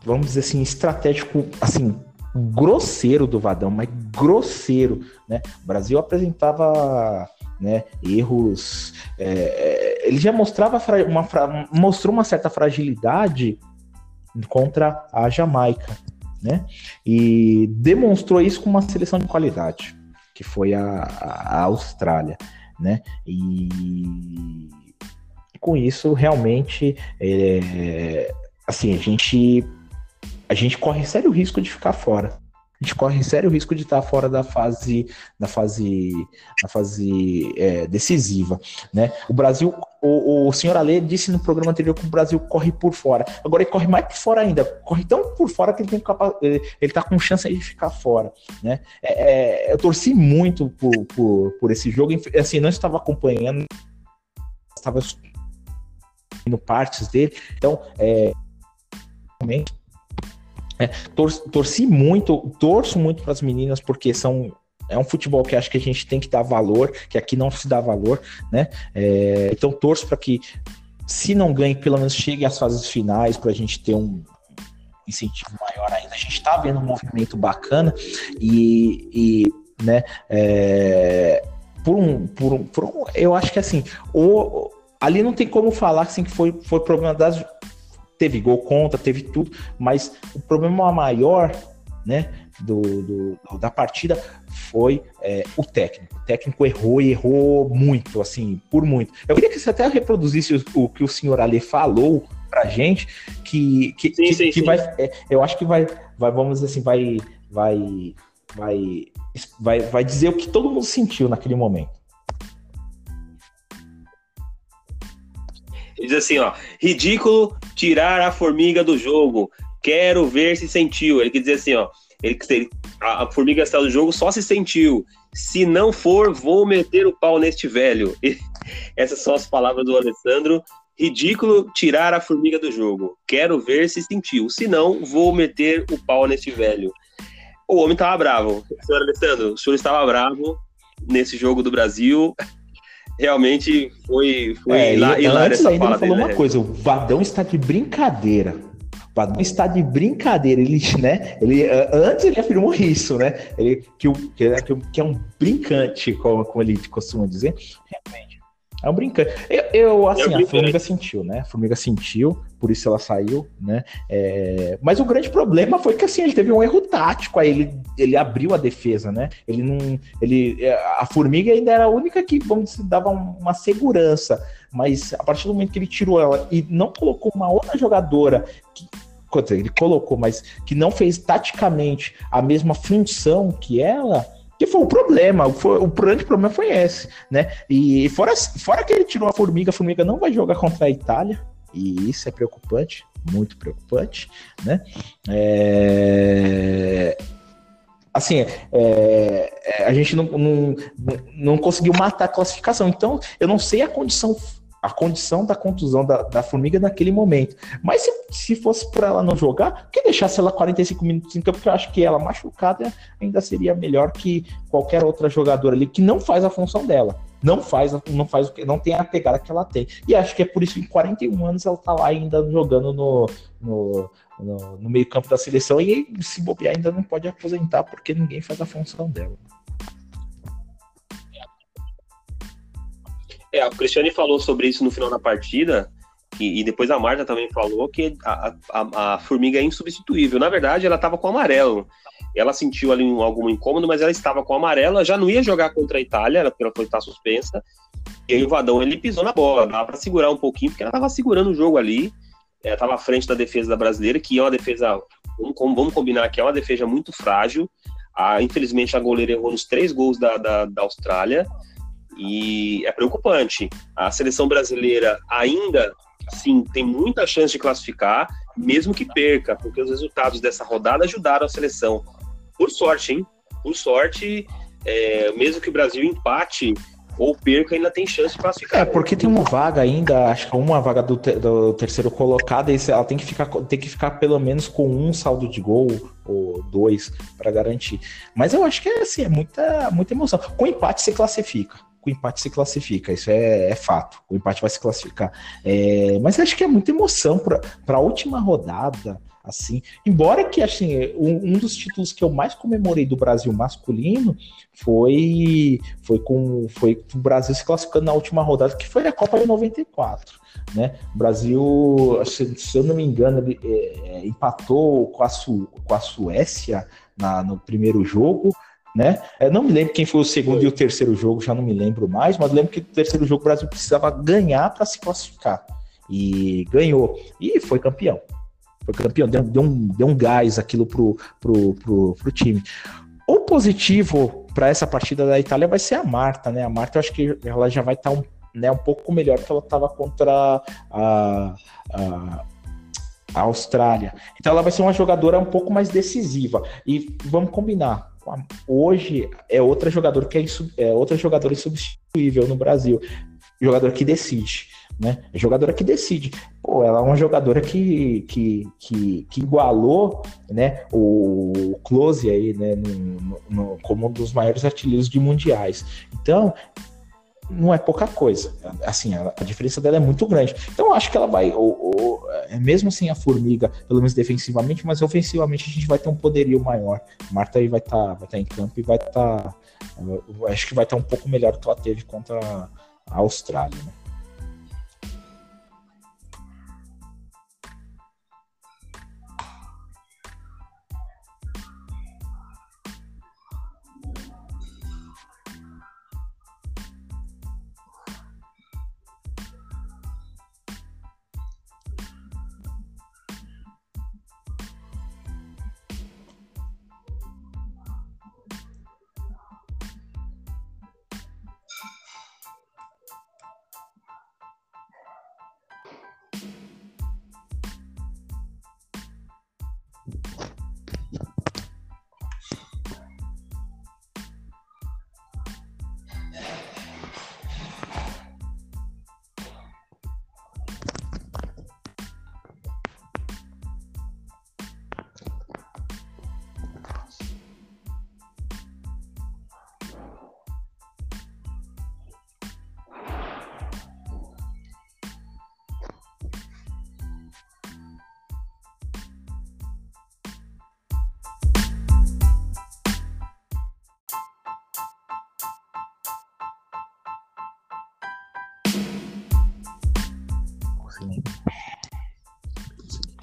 vamos dizer assim, estratégico, assim, grosseiro do Vadão, mas grosseiro, né? O Brasil apresentava né, erros, é ele já mostrava uma, mostrou uma certa fragilidade contra a Jamaica, né? E demonstrou isso com uma seleção de qualidade, que foi a, a Austrália, né? E com isso realmente é, assim a gente a gente corre sério risco de ficar fora a gente corre sério risco de estar fora da fase da fase da fase é, decisiva, né? O Brasil, o, o senhor Ale disse no programa anterior que o Brasil corre por fora. Agora ele corre mais por fora ainda, corre tão por fora que ele tem capa, ele, ele tá com chance de ficar fora, né? É, é, eu torci muito por, por, por esse jogo, assim, não estava acompanhando, estava no partes dele, então é, realmente é, tor torci muito, torço muito para as meninas, porque são é um futebol que acho que a gente tem que dar valor, que aqui não se dá valor, né? É, então torço para que, se não ganhe, pelo menos chegue às fases finais, para a gente ter um incentivo maior ainda. A gente está vendo um movimento bacana e, e né, é, por, um, por, um, por um, eu acho que assim, o, ali não tem como falar assim, que foi, foi problema das teve gol contra, teve tudo, mas o problema maior, né, do, do da partida foi é, o técnico. O técnico errou e errou muito, assim, por muito. Eu queria que você até reproduzisse o, o que o senhor Ali falou pra gente, que, que, sim, que, sim, que sim. vai, é, eu acho que vai, vai, vamos dizer assim, vai, vai, vai, vai, vai dizer o que todo mundo sentiu naquele momento. Diz assim, ó, ridículo tirar a formiga do jogo. Quero ver se sentiu. Ele quer dizer assim, ó, ele, a, a formiga está do jogo só se sentiu. Se não for, vou meter o pau neste velho. Essas são as palavras do Alessandro. Ridículo tirar a formiga do jogo. Quero ver se sentiu. Se não, vou meter o pau neste velho. O homem estava bravo. Senhor Alessandro, o senhor estava bravo nesse jogo do Brasil realmente foi, foi é, hilário antes ainda ele falou uma né? coisa, o Vadão está de brincadeira. O Vadão está de brincadeira. Ele, né? Ele, antes ele afirmou isso, né? Ele, que, o, que, que é um brincante, como, como ele costuma dizer. Realmente. É um brincante. Eu, eu assim, é um a Formiga sentiu, né? A Formiga sentiu, por isso ela saiu, né? É... Mas o grande problema foi que assim, ele teve um erro tático, aí ele, ele abriu a defesa, né? Ele não. Ele, a Formiga ainda era a única que, vamos dizer, dava uma segurança. Mas a partir do momento que ele tirou ela e não colocou uma outra jogadora que ele colocou, mas que não fez taticamente a mesma função que ela, que foi o problema, foi, o grande problema foi esse, né? E fora, fora que ele tirou a Formiga, a Formiga não vai jogar contra a Itália, e isso é preocupante, muito preocupante, né? É... Assim, é... a gente não, não, não conseguiu matar a classificação, então eu não sei a condição a condição da contusão da, da formiga naquele momento. Mas se, se fosse para ela não jogar, que deixasse ela 45 minutos em campo, porque eu acho que ela machucada ainda seria melhor que qualquer outra jogadora ali que não faz a função dela. Não faz, não faz o que, não tem a pegada que ela tem. E acho que é por isso que em 41 anos ela tá lá ainda jogando no, no, no, no meio-campo da seleção e se bobear ainda não pode aposentar porque ninguém faz a função dela. É, o Cristiane falou sobre isso no final da partida, e, e depois a Marta também falou que a, a, a, formiga é insubstituível. Na verdade, ela estava com amarelo. Ela sentiu ali um, algum incômodo, mas ela estava com amarelo, já não ia jogar contra a Itália, porque ela foi estar suspensa. E aí o Vadão ele pisou na bola, dava para segurar um pouquinho, porque ela estava segurando o jogo ali. Estava à frente da defesa da brasileira, que é uma defesa, vamos, vamos combinar que é uma defesa muito frágil. Ah, infelizmente a goleira errou nos três gols da, da, da Austrália. E é preocupante. A seleção brasileira ainda, sim, tem muita chance de classificar, mesmo que perca, porque os resultados dessa rodada ajudaram a seleção. Por sorte, hein? Por sorte, é, mesmo que o Brasil empate ou perca, ainda tem chance de classificar. É, porque tem uma vaga ainda, acho que uma vaga do, te, do terceiro colocado, e ela tem que, ficar, tem que ficar pelo menos com um saldo de gol ou dois para garantir. Mas eu acho que é assim, é muita, muita emoção. Com empate se classifica o empate se classifica, isso é, é fato. O empate vai se classificar. É, mas acho que é muita emoção para a última rodada assim. Embora que assim, um, um, dos títulos que eu mais comemorei do Brasil masculino foi foi com foi o Brasil se classificando na última rodada, que foi a Copa de 94, né? O Brasil, se, se eu não me engano, ele, é, é, empatou com a, Su, com a Suécia na, no primeiro jogo. Né? Eu não me lembro quem foi o segundo foi. e o terceiro jogo, já não me lembro mais, mas lembro que o terceiro jogo o Brasil precisava ganhar para se classificar. E ganhou. E foi campeão foi campeão, deu, deu, um, deu um gás aquilo pro, pro, pro, pro time. O positivo para essa partida da Itália vai ser a Marta, né? A Marta, eu acho que ela já vai estar tá um, né, um pouco melhor que ela estava contra a, a, a, Austrália. Então ela vai ser uma jogadora um pouco mais decisiva. E vamos combinar. Hoje é outra jogadora que é, é outra jogadora insubstituível no Brasil. Jogador que decide né? É jogadora que decide. Pô, ela é uma jogadora que, que, que, que igualou né, o Close aí, né, no, no, como um dos maiores artilheiros de mundiais. Então, não é pouca coisa. Assim, a, a, diferença dela é muito grande. Então, eu acho que ela vai, ou, ou, é, mesmo sem a formiga, pelo menos defensivamente, mas ofensivamente a gente vai ter um poderio maior. Marta aí vai estar tá, vai tá em campo e vai estar. Tá, acho que vai estar tá um pouco melhor do que ela teve contra a Austrália. Né?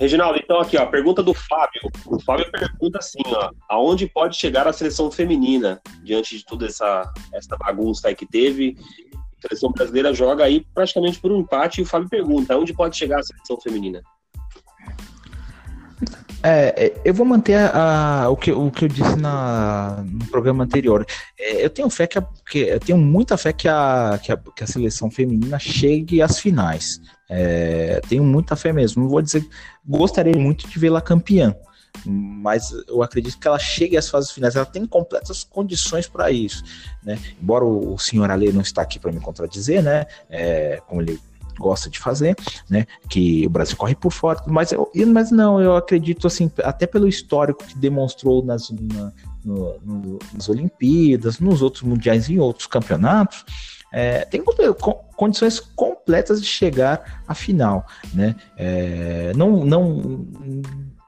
Reginaldo, então aqui, ó, pergunta do Fábio. O Fábio pergunta assim, ó, aonde pode chegar a seleção feminina diante de toda essa, essa bagunça aí que teve? A seleção brasileira joga aí praticamente por um empate e o Fábio pergunta, aonde pode chegar a seleção feminina? É, é eu vou manter a, a, o, que, o que eu disse na, no programa anterior. É, eu tenho fé que, a, que, eu tenho muita fé que a, que a, que a seleção feminina chegue às finais. É, tenho muita fé mesmo. Não vou dizer. Gostaria muito de vê-la campeã, mas eu acredito que ela chegue às fases finais. Ela tem completas condições para isso, né? Embora o, senhor Ale não está aqui para me contradizer, né? É, como ele gosta de fazer, né? Que o Brasil corre por fora, mas eu, mas não, eu acredito assim, até pelo histórico que demonstrou nas, na, no, no, nas Olimpíadas, nos outros mundiais e em outros campeonatos, é, tem condições completas de chegar à final, né? É, não, não,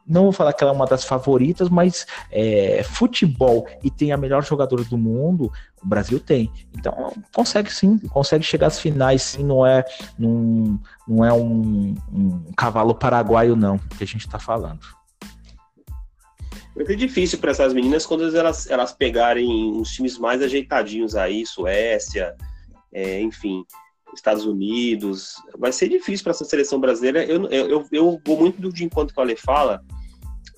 não vou falar que ela é uma das favoritas, mas é, futebol e tem a melhor jogadora do mundo, o Brasil tem. Então consegue sim, consegue chegar às finais, sim, não é, não, não é um, um cavalo paraguaio, não, que a gente está falando. Ser difícil para essas meninas quando elas, elas pegarem uns times mais ajeitadinhos aí, Suécia, é, enfim, Estados Unidos. Vai ser difícil para essa seleção brasileira. Eu, eu, eu vou muito do de enquanto que o Ale fala.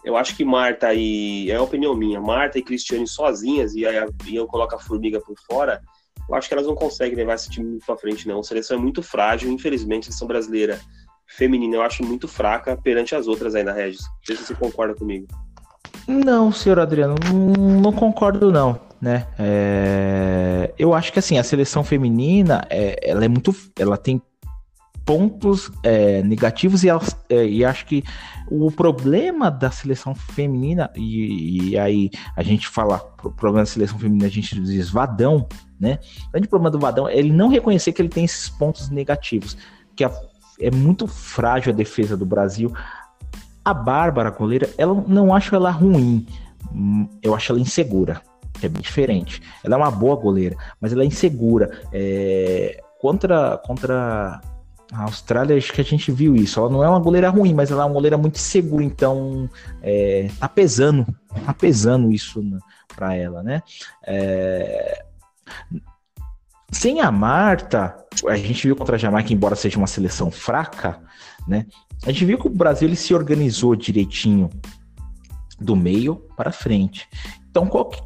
Eu acho que Marta e. É a opinião minha. Marta e Cristiane sozinhas, e aí eu coloco a formiga por fora. eu acho que elas não conseguem levar esse time muito pra frente, não. A seleção é muito frágil, infelizmente, a seleção brasileira feminina eu acho muito fraca perante as outras aí na Regis. Não sei se você concorda comigo. Não, senhor Adriano, não concordo não, né? É, eu acho que assim a seleção feminina, é, ela é muito, ela tem pontos é, negativos e, elas, é, e acho que o problema da seleção feminina e, e, aí a gente fala o problema da seleção feminina a gente diz vadão, né? O grande problema do vadão é ele não reconhecer que ele tem esses pontos negativos, que a, é muito frágil a defesa do Brasil. A Bárbara, goleira, ela não acho ela ruim, hum, eu acho ela insegura. É bem diferente. Ela é uma boa goleira, mas ela é insegura. É... Contra, contra a Austrália, acho que a gente viu isso. Ela não é uma goleira ruim, mas ela é uma goleira muito segura, então é, tá pesando, tá pesando isso para ela, né? É... Sem a Marta, a gente viu contra a Jamaica, embora seja uma seleção fraca, né? A gente viu que o Brasil ele se organizou direitinho do meio para frente. Então, qual que,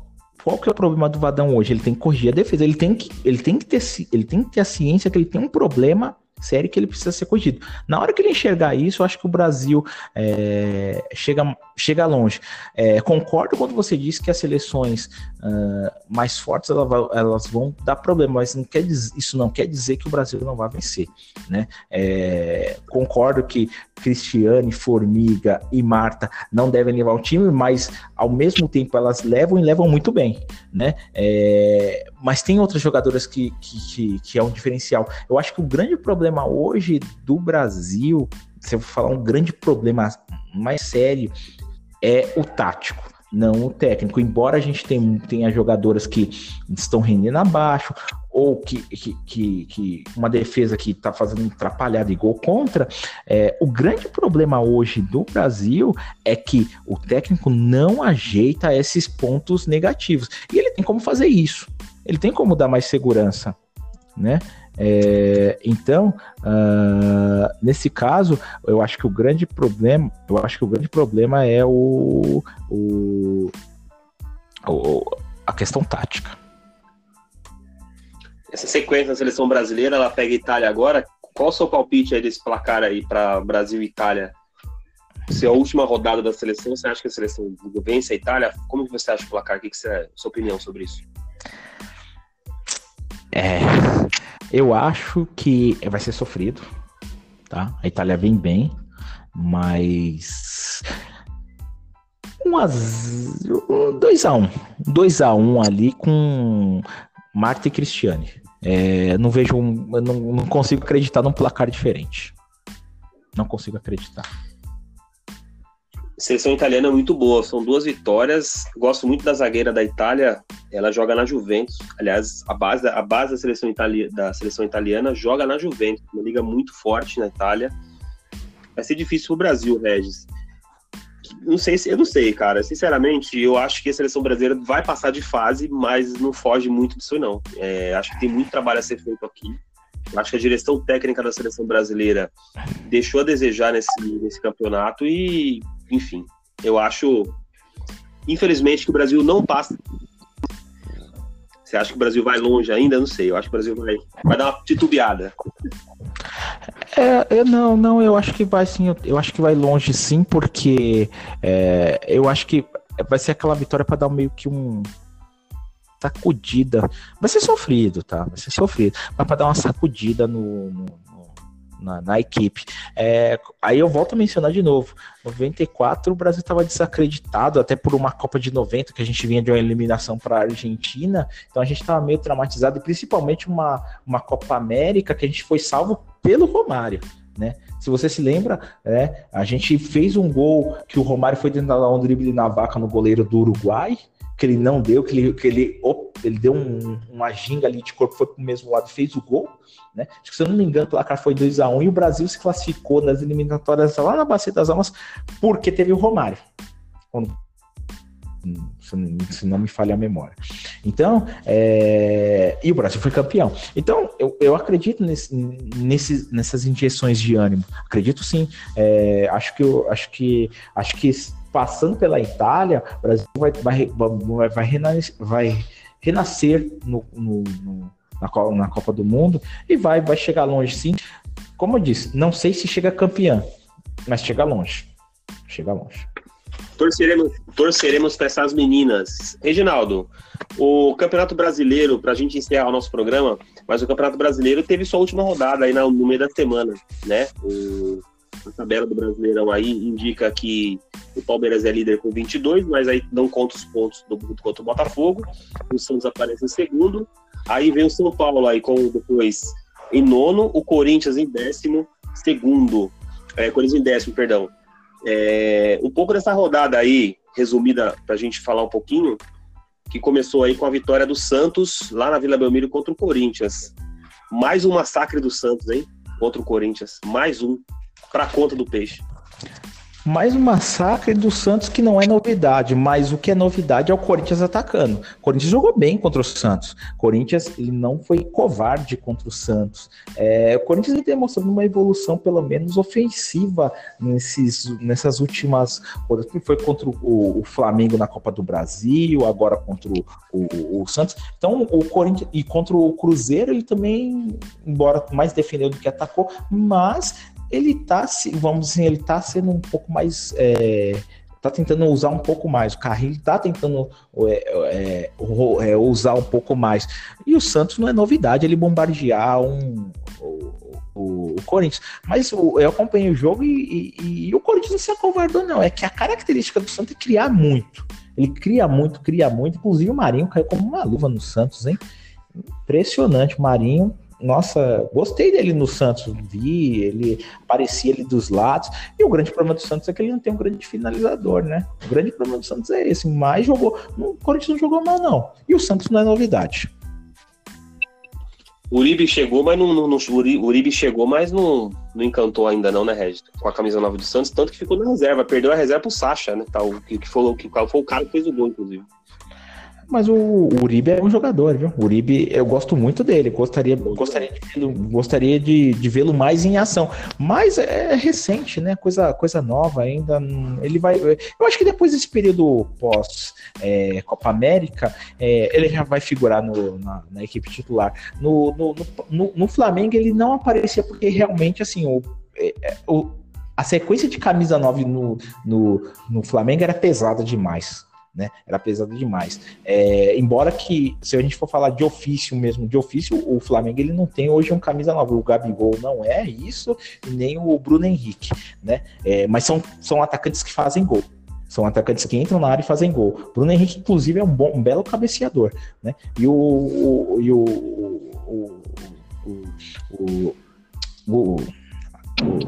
qual que é o problema do Vadão hoje? Ele tem que corrigir a defesa. Ele tem que, ele tem que, ter, ele tem que ter a ciência que ele tem um problema série que ele precisa ser corrigido. Na hora que ele enxergar isso, eu acho que o Brasil é, chega, chega longe. É, concordo quando você diz que as seleções uh, mais fortes elas, elas, vão dar problema, mas não quer dizer, isso não quer dizer que o Brasil não vai vencer. Né? É, concordo que Cristiane, Formiga e Marta não devem levar o time, mas ao mesmo tempo elas levam e levam muito bem. Né? É, mas tem outras jogadoras que, que, que, que é um diferencial. Eu acho que o grande problema hoje do Brasil, se eu falar um grande problema mais sério, é o tático não o técnico. Embora a gente tenha, tenha jogadoras que estão rendendo abaixo, ou que, que, que, que uma defesa que está fazendo atrapalhada e gol contra, é, o grande problema hoje do Brasil é que o técnico não ajeita esses pontos negativos. E ele tem como fazer isso. Ele tem como dar mais segurança, né? É, então, uh, nesse caso, eu acho que o grande problema, eu acho que o grande problema é o, o, o a questão tática. Essa sequência da seleção brasileira, ela pega a Itália agora. Qual o seu palpite aí desse placar aí para Brasil e Itália? Se é a última rodada da seleção, você acha que a seleção vence a Itália? Como que você acha o placar? O que, que você, a sua opinião sobre isso? É, eu acho que vai ser sofrido, tá? A Itália vem bem, mas 2 a 1 um, 2 a 1 um ali com Marta e Cristiane. É, não vejo um, não, não consigo acreditar num placar diferente. Não consigo acreditar. Seleção italiana é muito boa, são duas vitórias. Gosto muito da zagueira da Itália, ela joga na Juventus. Aliás, a base, a base da, seleção itali da seleção italiana joga na Juventus, uma liga muito forte na Itália. Vai ser difícil pro Brasil, Regis. Não sei se eu não sei, cara. Sinceramente, eu acho que a seleção brasileira vai passar de fase, mas não foge muito disso, não. É, acho que tem muito trabalho a ser feito aqui. Acho que a direção técnica da seleção brasileira deixou a desejar nesse, nesse campeonato e enfim, eu acho, infelizmente, que o Brasil não passa. Você acha que o Brasil vai longe ainda? Não sei. Eu acho que o Brasil vai, vai dar uma titubeada. É, eu, não, não, eu acho que vai sim. Eu, eu acho que vai longe sim, porque é, eu acho que vai ser aquela vitória para dar meio que um sacudida. Vai ser sofrido, tá? Vai ser sofrido. Mas para dar uma sacudida no, no na, na equipe. É, aí eu volto a mencionar de novo: 94 o Brasil estava desacreditado, até por uma Copa de 90, que a gente vinha de uma eliminação para a Argentina, então a gente estava meio traumatizado, e principalmente uma, uma Copa América que a gente foi salvo pelo Romário. Né? Se você se lembra, é, a gente fez um gol que o Romário foi tentar dar um drible na vaca no goleiro do Uruguai, que ele não deu, que ele, que ele, ele deu um, uma ginga ali de corpo, foi pro mesmo lado fez o gol, né? Acho que se eu não me engano, o placar foi 2 a 1 e o Brasil se classificou nas eliminatórias lá na Bacia das Almas porque teve o Romário. Se não me falha a memória. Então, é... e o Brasil foi campeão. Então, eu, eu acredito nesse, nesse, nessas injeções de ânimo. Acredito sim. É... acho que eu acho que acho que passando pela Itália, o Brasil vai, vai, vai, vai, renascer, vai renascer no, no, no, na, na Copa do Mundo e vai, vai chegar longe sim. Como eu disse, não sei se chega campeã, mas chega longe. Chega longe. Torceremos, torceremos para essas meninas. Reginaldo, o Campeonato Brasileiro, para a gente encerrar o nosso programa, mas o Campeonato Brasileiro teve sua última rodada aí no meio da semana, né? O, a tabela do Brasileirão aí indica que o Palmeiras é líder com 22, mas aí não conta os pontos do contra o Botafogo. O Santos aparece em segundo. Aí vem o São Paulo aí com depois em nono, o Corinthians em décimo, segundo. É, Corinthians em décimo, perdão. É, um pouco dessa rodada aí, resumida para a gente falar um pouquinho, que começou aí com a vitória do Santos lá na Vila Belmiro contra o Corinthians. Mais um massacre do Santos, hein? Contra o Corinthians. Mais um. Para conta do peixe. Mais um massacre do Santos que não é novidade, mas o que é novidade é o Corinthians atacando. O Corinthians jogou bem contra o Santos. O Corinthians ele não foi covarde contra o Santos. É, o Corinthians está demonstrando uma evolução, pelo menos ofensiva, nesses, nessas últimas. Foi contra o, o Flamengo na Copa do Brasil, agora contra o, o, o, Santos. Então, o Corinthians. E contra o Cruzeiro, ele também, embora mais defendeu do que atacou, mas ele tá, vamos dizer, ele tá sendo um pouco mais. É, tá tentando usar um pouco mais. O Carrinho tá tentando é, é, é, usar um pouco mais. E o Santos não é novidade ele bombardear um, o, o, o Corinthians. Mas o, eu acompanhei o jogo e, e, e, o Corinthians não se acovardou, não. É que a característica do Santos é criar muito. Ele cria muito, cria muito. Inclusive o Marinho caiu como uma luva no Santos, hein? Impressionante. O Marinho nossa, gostei dele no Santos, vi, ele aparecia ali dos lados. E o grande problema do Santos é que ele não tem um grande finalizador, né? O grande problema do Santos é esse, mas jogou. O Corinthians não jogou mal, não. E o Santos não é novidade. O Uribe chegou, mas não, não, não Uribe chegou, mas não, não encantou ainda não, né, Regis? Com a camisa nova do Santos, tanto que ficou na reserva, perdeu a reserva pro Sacha, né? Tá, o, que, que, foi, que foi o cara que fez o gol, inclusive. Mas o, Uribe é um jogador, viu? O Uribe, eu gosto muito dele. Gostaria, gostaria de vê-lo, gostaria de, de vê-lo mais em ação. Mas é recente, né? Coisa, coisa nova ainda. Ele vai. Eu acho que depois desse período pós é, Copa América, é, ele já vai figurar no, na, na equipe titular. No, no, no, no, Flamengo ele não aparecia porque realmente assim o, é, é, o a sequência de camisa 9 no, no, no Flamengo era pesada demais né? Era pesado demais. É, embora que, se a gente for falar de ofício mesmo, de ofício, o Flamengo ele não tem hoje um camisa nova. O Gabigol não é isso, nem o Bruno Henrique, né? É, mas são, são atacantes que fazem gol. São atacantes que entram na área e fazem gol. Bruno Henrique, inclusive, é um, bom, um belo cabeceador, né? E o, o, e o, o, o, o, o,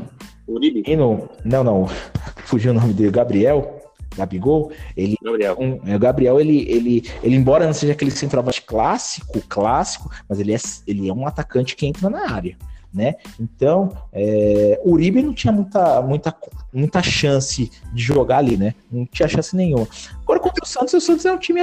Uribe? Não, não, fugiu o nome dele, Gabriel. Gabigol, ele Gabriel. Um, é, o Gabriel, ele, ele, ele, embora não seja aquele centroavante clássico, clássico, mas ele é, ele é um atacante que entra na área. Né? Então, é, o Uribe não tinha muita, muita, muita chance de jogar ali, né? Não tinha chance nenhuma. Agora, contra o Santos, o Santos é um time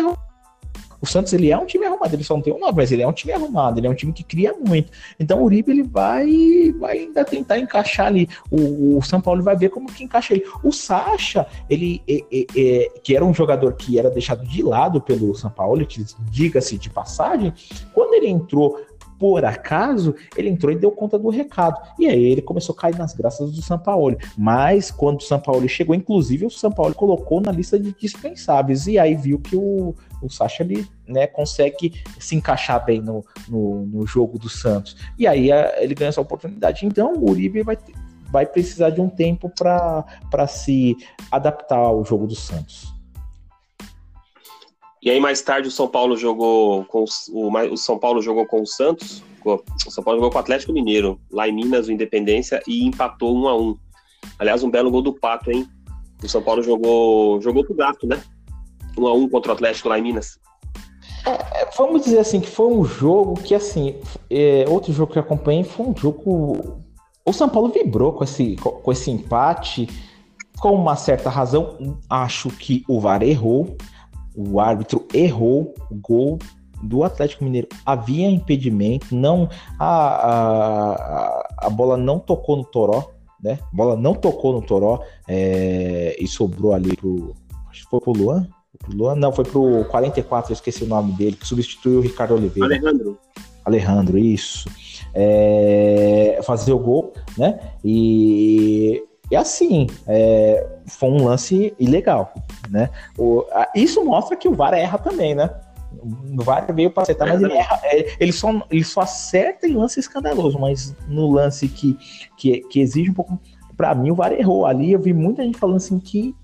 o Santos ele é um time arrumado, ele só não tem um nome, mas ele é um time arrumado, ele é um time que cria muito. Então o Uribe ele vai, vai ainda tentar encaixar ali. O, o São Paulo vai ver como que encaixa ele. O Sacha, ele é, é, é, que era um jogador que era deixado de lado pelo São Paulo, diga-se de passagem, quando ele entrou por acaso, ele entrou e deu conta do recado. E aí ele começou a cair nas graças do São Paulo. Mas quando o São Paulo chegou, inclusive o São Paulo colocou na lista de dispensáveis. E aí viu que o, o Sacha ele, né, consegue se encaixar bem no, no, no jogo do Santos. E aí a, ele ganha essa oportunidade. Então o Uribe vai, vai precisar de um tempo para se adaptar ao jogo do Santos. E aí mais tarde o São Paulo jogou com o, o São Paulo jogou com o Santos, o São Paulo jogou com o Atlético Mineiro, lá em Minas, o Independência, e empatou um a um. Aliás, um belo gol do Pato, hein? O São Paulo jogou jogou pro gato, né? Um a um contra o Atlético lá em Minas. É, é vamos dizer assim que foi um jogo que assim, é, outro jogo que eu acompanhei foi um jogo o São Paulo vibrou com esse com esse empate com uma certa razão. Acho que o VAR errou o árbitro errou o gol do Atlético Mineiro. Havia impedimento, não a, a, a bola não tocou no Toró, né? A bola não tocou no Toró é, e sobrou ali pro. Acho que foi pro Luan? Luan? Não, foi pro 44, eu esqueci o nome dele, que substituiu o Ricardo Oliveira. Alejandro. Alejandro, isso. É, fazer o gol, né? E, e assim, é, foi um lance ilegal, né? O, a, isso mostra que o VAR erra também, né? O VAR veio para acertar, mas ele erra. É, ele, só, ele só acerta em lance escandaloso, mas no lance que, que, que exige um pouco. Para mim, o VAR errou. Ali eu vi muita gente falando assim que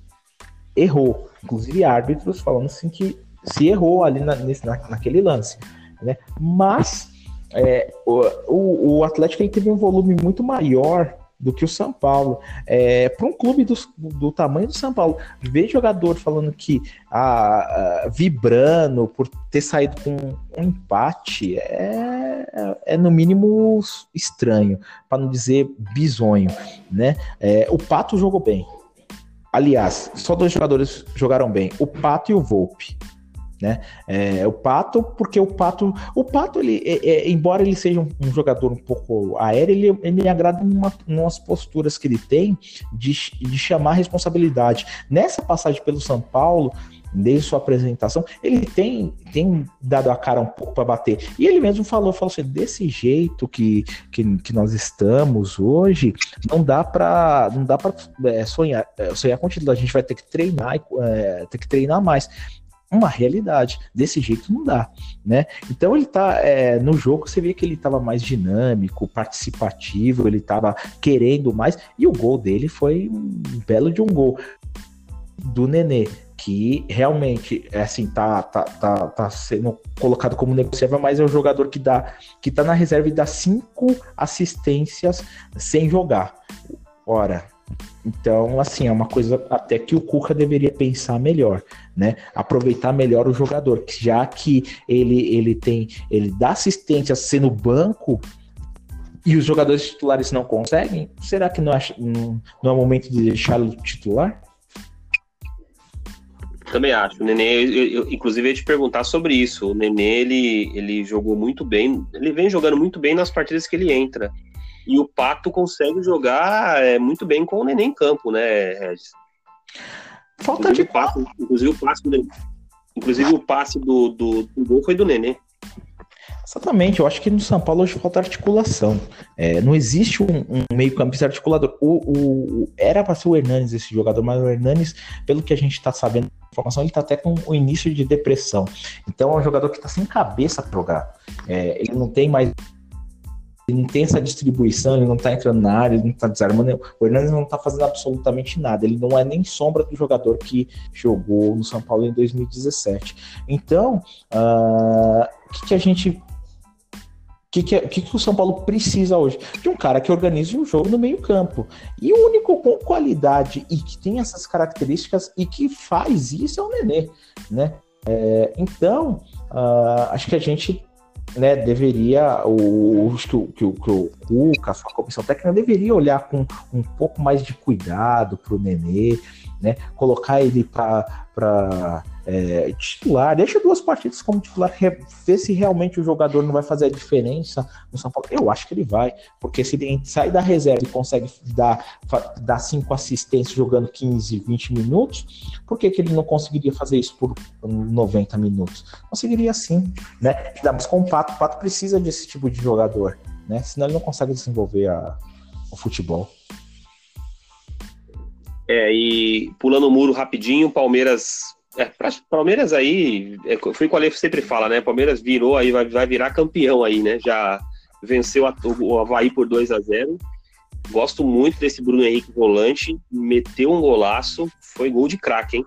errou. Inclusive árbitros falando assim que se errou ali na, nesse, na, naquele lance. Né? Mas é, o, o, Atlético ele teve um volume muito maior do que o São Paulo. É, Para um clube do, do, tamanho do São Paulo, ver jogador falando que ah, vibrando por ter saído com um empate é, é no mínimo estranho, para não dizer bizonho. Né? É, o Pato jogou bem. Aliás, só dois jogadores jogaram bem: o Pato e o Volpe né? É, o Pato, porque o Pato, o Pato, ele, é, é, embora ele seja um, um, jogador um pouco aéreo, ele, ele me agrada uma, umas posturas que ele tem de, de chamar responsabilidade. Nessa passagem pelo São Paulo, desde sua apresentação, ele tem, tem dado a cara um pouco para bater. E ele mesmo falou, falou assim, desse jeito que, que, que nós estamos hoje, não dá para não dá para é, sonhar, é, sonhar com título. A gente vai ter que treinar, é, ter que treinar mais uma realidade. Desse jeito não dá, né? Então ele tá é, no jogo, você vê que ele estava mais dinâmico, participativo, ele estava querendo mais e o gol dele foi um belo de um gol do Nenê que realmente é assim tá, tá, tá, tá sendo colocado como negociável, mas é o jogador que dá que tá na reserva e dá cinco assistências sem jogar. Ora, então, assim, é uma coisa até que o Cuca deveria pensar melhor, né? Aproveitar melhor o jogador, já que ele, ele tem, ele dá assistência sendo banco e os jogadores titulares não conseguem, será que não é, não é momento de deixá-lo titular? Também acho. O Nenê, eu, eu, inclusive, ia te perguntar sobre isso. O Nenê, ele, ele jogou muito bem, ele vem jogando muito bem nas partidas que ele entra. E o Pato consegue jogar é, muito bem com o Nenê em campo, né, Regis? Falta inclusive, de passe, inclusive o passe do Inclusive o passe do, do, do gol foi do Nenê. Exatamente, eu acho que no São Paulo hoje falta articulação. É, não existe um, um meio-campista articulador. O, o, era para ser o Hernanes esse jogador, mas o Hernanes, pelo que a gente está sabendo, informação, ele está até com o início de depressão. Então é um jogador que está sem cabeça para jogar. É, ele não tem mais ele não tem essa distribuição, ele não tá entrando na área, ele não tá desarmando. O Hernandes não tá fazendo absolutamente nada. Ele não é nem sombra do jogador que jogou no São Paulo em 2017. Então, ah, o uh, que, que a gente que, que, que, que, o São Paulo precisa hoje? De um cara que organize um jogo no meio-campo. E o único com qualidade e que tem essas características e que faz isso é o Nenê. Né? É, então, uh, acho que a gente né, deveria, o, que, o, que, o, que o Cuca, a comissão técnica, deveria olhar com um pouco mais de cuidado para o Nenê, né, colocar ele para é, titular, deixa duas partidas como titular, ver se realmente o jogador não vai fazer a diferença no São Paulo. Eu acho que ele vai, porque se ele sai da reserva e consegue dar, dar cinco assistências jogando 15, 20 minutos, por que, que ele não conseguiria fazer isso por 90 minutos? Conseguiria sim, né? Ainda mais com o Pato, o Pato precisa desse tipo de jogador, né? Senão ele não consegue desenvolver a, o futebol. É, e pulando o muro rapidinho, Palmeiras é, Palmeiras aí, é, foi o que o sempre fala, né? Palmeiras virou aí, vai, vai virar campeão aí, né? Já venceu a, o Havaí por 2 a 0 Gosto muito desse Bruno Henrique volante, meteu um golaço, foi gol de craque, hein?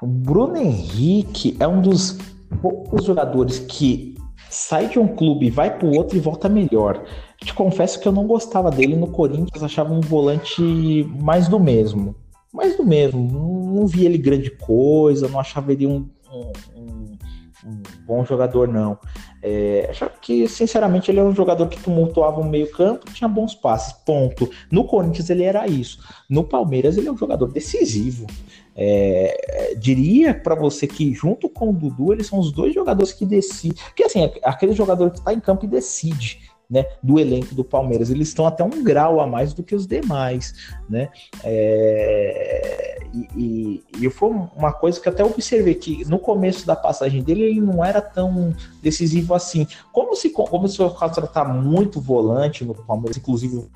O Bruno Henrique é um dos poucos jogadores que sai de um clube, vai para o outro e volta melhor. Te confesso que eu não gostava dele no Corinthians, achava um volante mais do mesmo mais do mesmo. Não, não vi ele grande coisa, não achava ele um, um, um, bom jogador, não. É, achava que, sinceramente, ele era um jogador que tumultuava o meio-campo, tinha bons passes, ponto. No Corinthians ele era isso. No Palmeiras ele é um jogador decisivo. É, diria para você que, junto com o Dudu, eles são os dois jogadores que decidem. Porque, assim, é aquele jogador que está em campo e decide né, do elenco do Palmeiras. Eles estão até um grau a mais do que os demais, né? É... e, e, foi uma coisa que até observei que no começo da passagem dele ele não era tão decisivo assim. Como se começou a tratar muito volante no Palmeiras, inclusive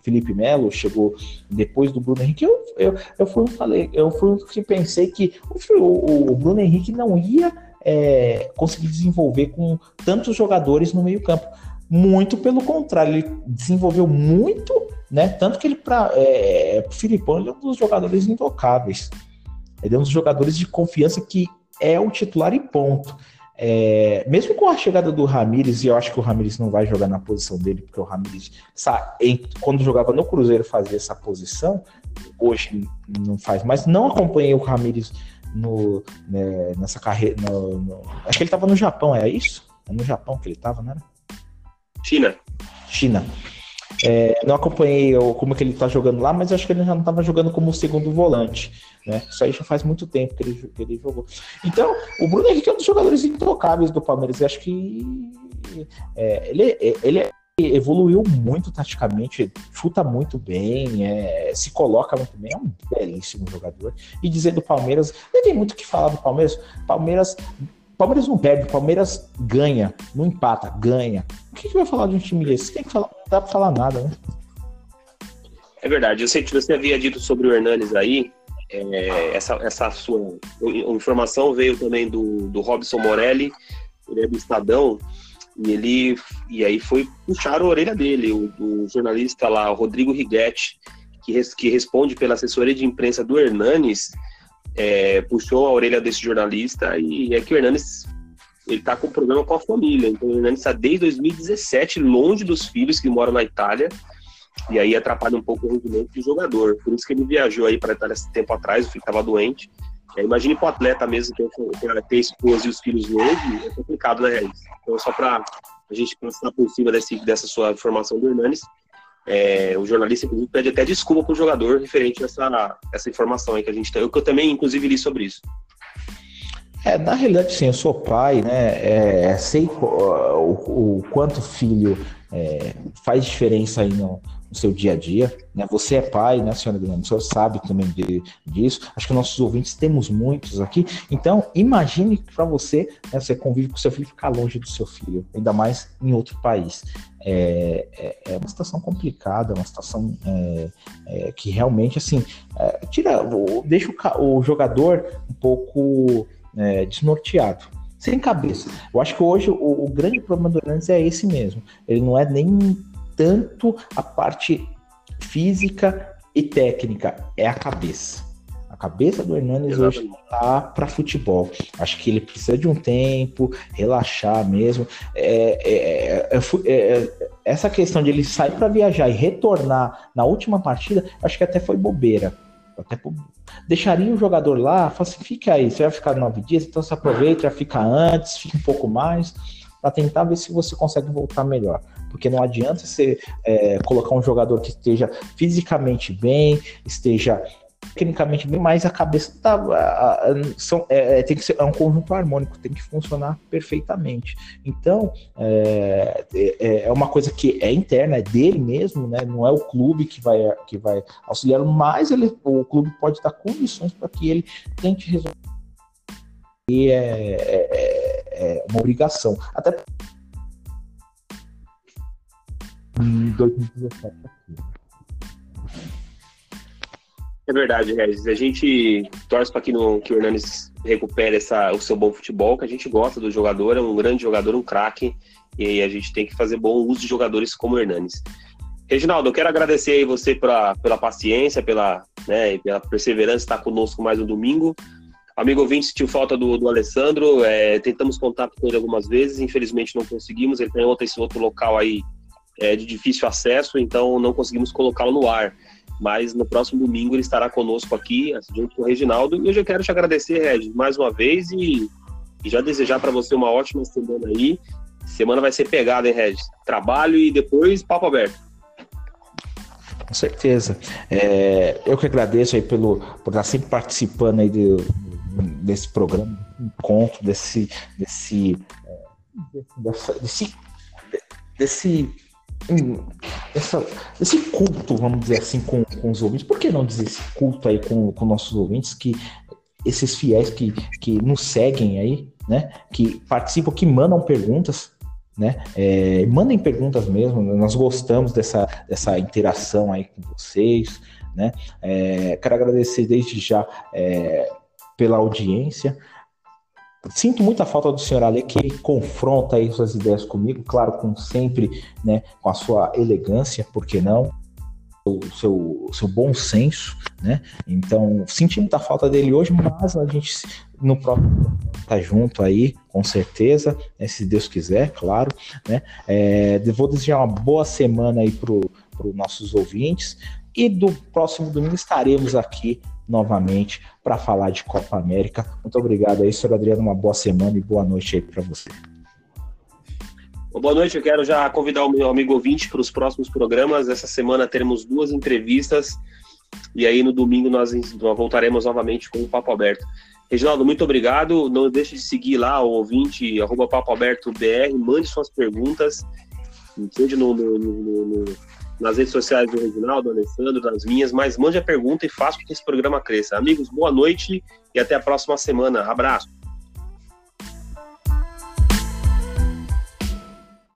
Felipe Melo chegou depois do Bruno Henrique, eu, eu, eu fui falei, eu fui que pensei que o, o Bruno Henrique não ia é, conseguir desenvolver com tantos jogadores no meio campo. Muito pelo contrário, ele desenvolveu muito, né? Tanto que ele para é, o Filipão ele é um dos jogadores intocáveis. Ele é um dos jogadores de confiança que é o titular e ponto. É, mesmo com a chegada do Ramires, e eu acho que o Ramires não vai jogar na posição dele, porque o Ramires, quando jogava no Cruzeiro, fazia essa posição, hoje não faz mais. Não acompanhei o Ramires no, né, nessa carreira. No, no, acho que ele estava no Japão, é isso? É no Japão que ele estava, né? China. China. É, não acompanhei como que ele está jogando lá, mas acho que ele já não estava jogando como segundo volante. Né? Isso aí já faz muito tempo que ele, que ele jogou. Então, o Bruno Henrique é um dos jogadores intocáveis do Palmeiras. Eu acho que é, ele, ele evoluiu muito taticamente, chuta muito bem, é, se coloca muito bem, é um belíssimo jogador. E dizer do Palmeiras, não tem muito o que falar do Palmeiras. Palmeiras Palmeiras não perde, Palmeiras ganha, não empata, ganha. O que, que vai falar de um time desse? Tem que falar, não dá pra falar nada, né? É verdade. Eu sei que você havia dito sobre o Hernanes aí. É, essa, essa sua informação veio também do, do Robson Morelli, ele é do Estadão, e ele e aí foi puxar a orelha dele, o, jornalista lá, Rodrigo Righetti, que, res, que responde pela assessoria de imprensa do Hernanes, é, puxou a orelha desse jornalista e é que o Hernanes ele tá com problema com a família. Então o Hernanes está desde 2017 longe dos filhos que moram na Itália e aí atrapalha um pouco o rendimento do jogador. Por isso que ele viajou aí para a Itália esse tempo atrás, o filho estava doente. É, imagine para o atleta mesmo ter, ter esposa e os filhos longe, é complicado, né, Regis? Então, só para a gente passar por cima desse, dessa sua informação do Hernanes, é, o jornalista, inclusive, pede até desculpa para o jogador referente a essa, essa informação aí que a gente tem. Eu, que eu também, inclusive, li sobre isso. É, na realidade, sim, eu sou pai, né? É, sei o, o, o, quanto filho é, faz diferença aí no, no, seu dia a dia. Né? Você é pai, né, senhora Guilherme? O senhor sabe também de, disso. Acho que nossos ouvintes temos muitos aqui. Então, imagine para você, né, você convive com seu filho ficar longe do seu filho, ainda mais em outro país. É, é, é uma situação complicada, uma situação é, é que realmente, assim, é, tira, deixa o, o jogador um pouco é, desnorteado, sem cabeça. Eu acho que hoje o, o, grande problema do Hernandes é esse mesmo. Ele não é nem tanto a parte física e técnica, é a cabeça. A cabeça do Hernandes Exatamente. hoje tá para futebol. Acho que ele precisa de um tempo, relaxar mesmo. É, é, é, é, é essa questão de ele sair para viajar e retornar na última partida, acho que até foi bobeira até deixaria o jogador lá, fala assim, fica aí, você vai ficar nove dias, então você aproveita, já fica antes, fica um pouco mais, para tentar ver se você consegue voltar melhor. Porque não adianta você é, colocar um jogador que esteja fisicamente bem, esteja tecnicamente bem, mas a cabeça tá, a, a, são, é, é, tem que ser é um conjunto harmônico, tem que funcionar perfeitamente. Então é, é, é, uma coisa que é interna, é dele mesmo, né? Não é o clube que vai que vai auxiliar, mas ele, o clube pode dar condições para que ele tente resolver. E é, é, é uma obrigação. Até em 2017 aqui. É verdade, Regis. A gente torce para que, que o Hernanes recupere essa, o seu bom futebol, que a gente gosta do jogador, é um grande jogador, um craque, e a gente tem que fazer bom uso de jogadores como o Hernanes. Reginaldo, eu quero agradecer aí você pela, pela paciência, pela, né, pela perseverança de estar conosco mais um domingo. Amigo ouvinte, sentiu falta do, do Alessandro, é, tentamos contato com ele algumas vezes, infelizmente não conseguimos, ele tem outro, esse outro local aí é, de difícil acesso, então não conseguimos colocá-lo no ar mas no próximo domingo ele estará conosco aqui, junto com o Reginaldo. E eu já quero te agradecer, Regis, mais uma vez e, e já desejar para você uma ótima semana aí. Semana vai ser pegada, hein, Regis? Trabalho e depois papo aberto. Com certeza. É, eu que agradeço aí pelo, por estar sempre participando aí de, desse programa, encontro, desse, desse, desse, desse, desse, desse essa, esse culto, vamos dizer assim, com, com os ouvintes. Por que não dizer esse culto aí com, com nossos ouvintes, que esses fiéis que, que nos seguem aí, né? Que participam, que mandam perguntas, né? É, mandem perguntas mesmo, nós gostamos dessa, dessa interação aí com vocês, né? É, quero agradecer desde já é, pela audiência. Sinto muita falta do senhor Ale, que ele confronta aí suas ideias comigo, claro, com sempre, né, com a sua elegância, por que não? O seu, seu bom senso, né? Então, senti muita falta dele hoje, mas a gente no próximo tá junto aí, com certeza, né, se Deus quiser, claro, né? É, vou desejar uma boa semana aí para os nossos ouvintes e do próximo domingo estaremos aqui novamente para falar de Copa América. Muito obrigado aí, senhor Adriano. Uma boa semana e boa noite aí para você. Boa noite, eu quero já convidar o meu amigo ouvinte para os próximos programas. Essa semana teremos duas entrevistas e aí no domingo nós, voltaremos novamente com o Papo Aberto. Reginaldo, muito obrigado. Não deixe de seguir lá o ouvinte, arroba Papo Aberto BR, mande suas perguntas, seja no, no, no, no nas redes sociais do Reginaldo, do Alessandro, nas minhas, mas mande a pergunta e faça com que esse programa cresça. Amigos, boa noite e até a próxima semana. Abraço.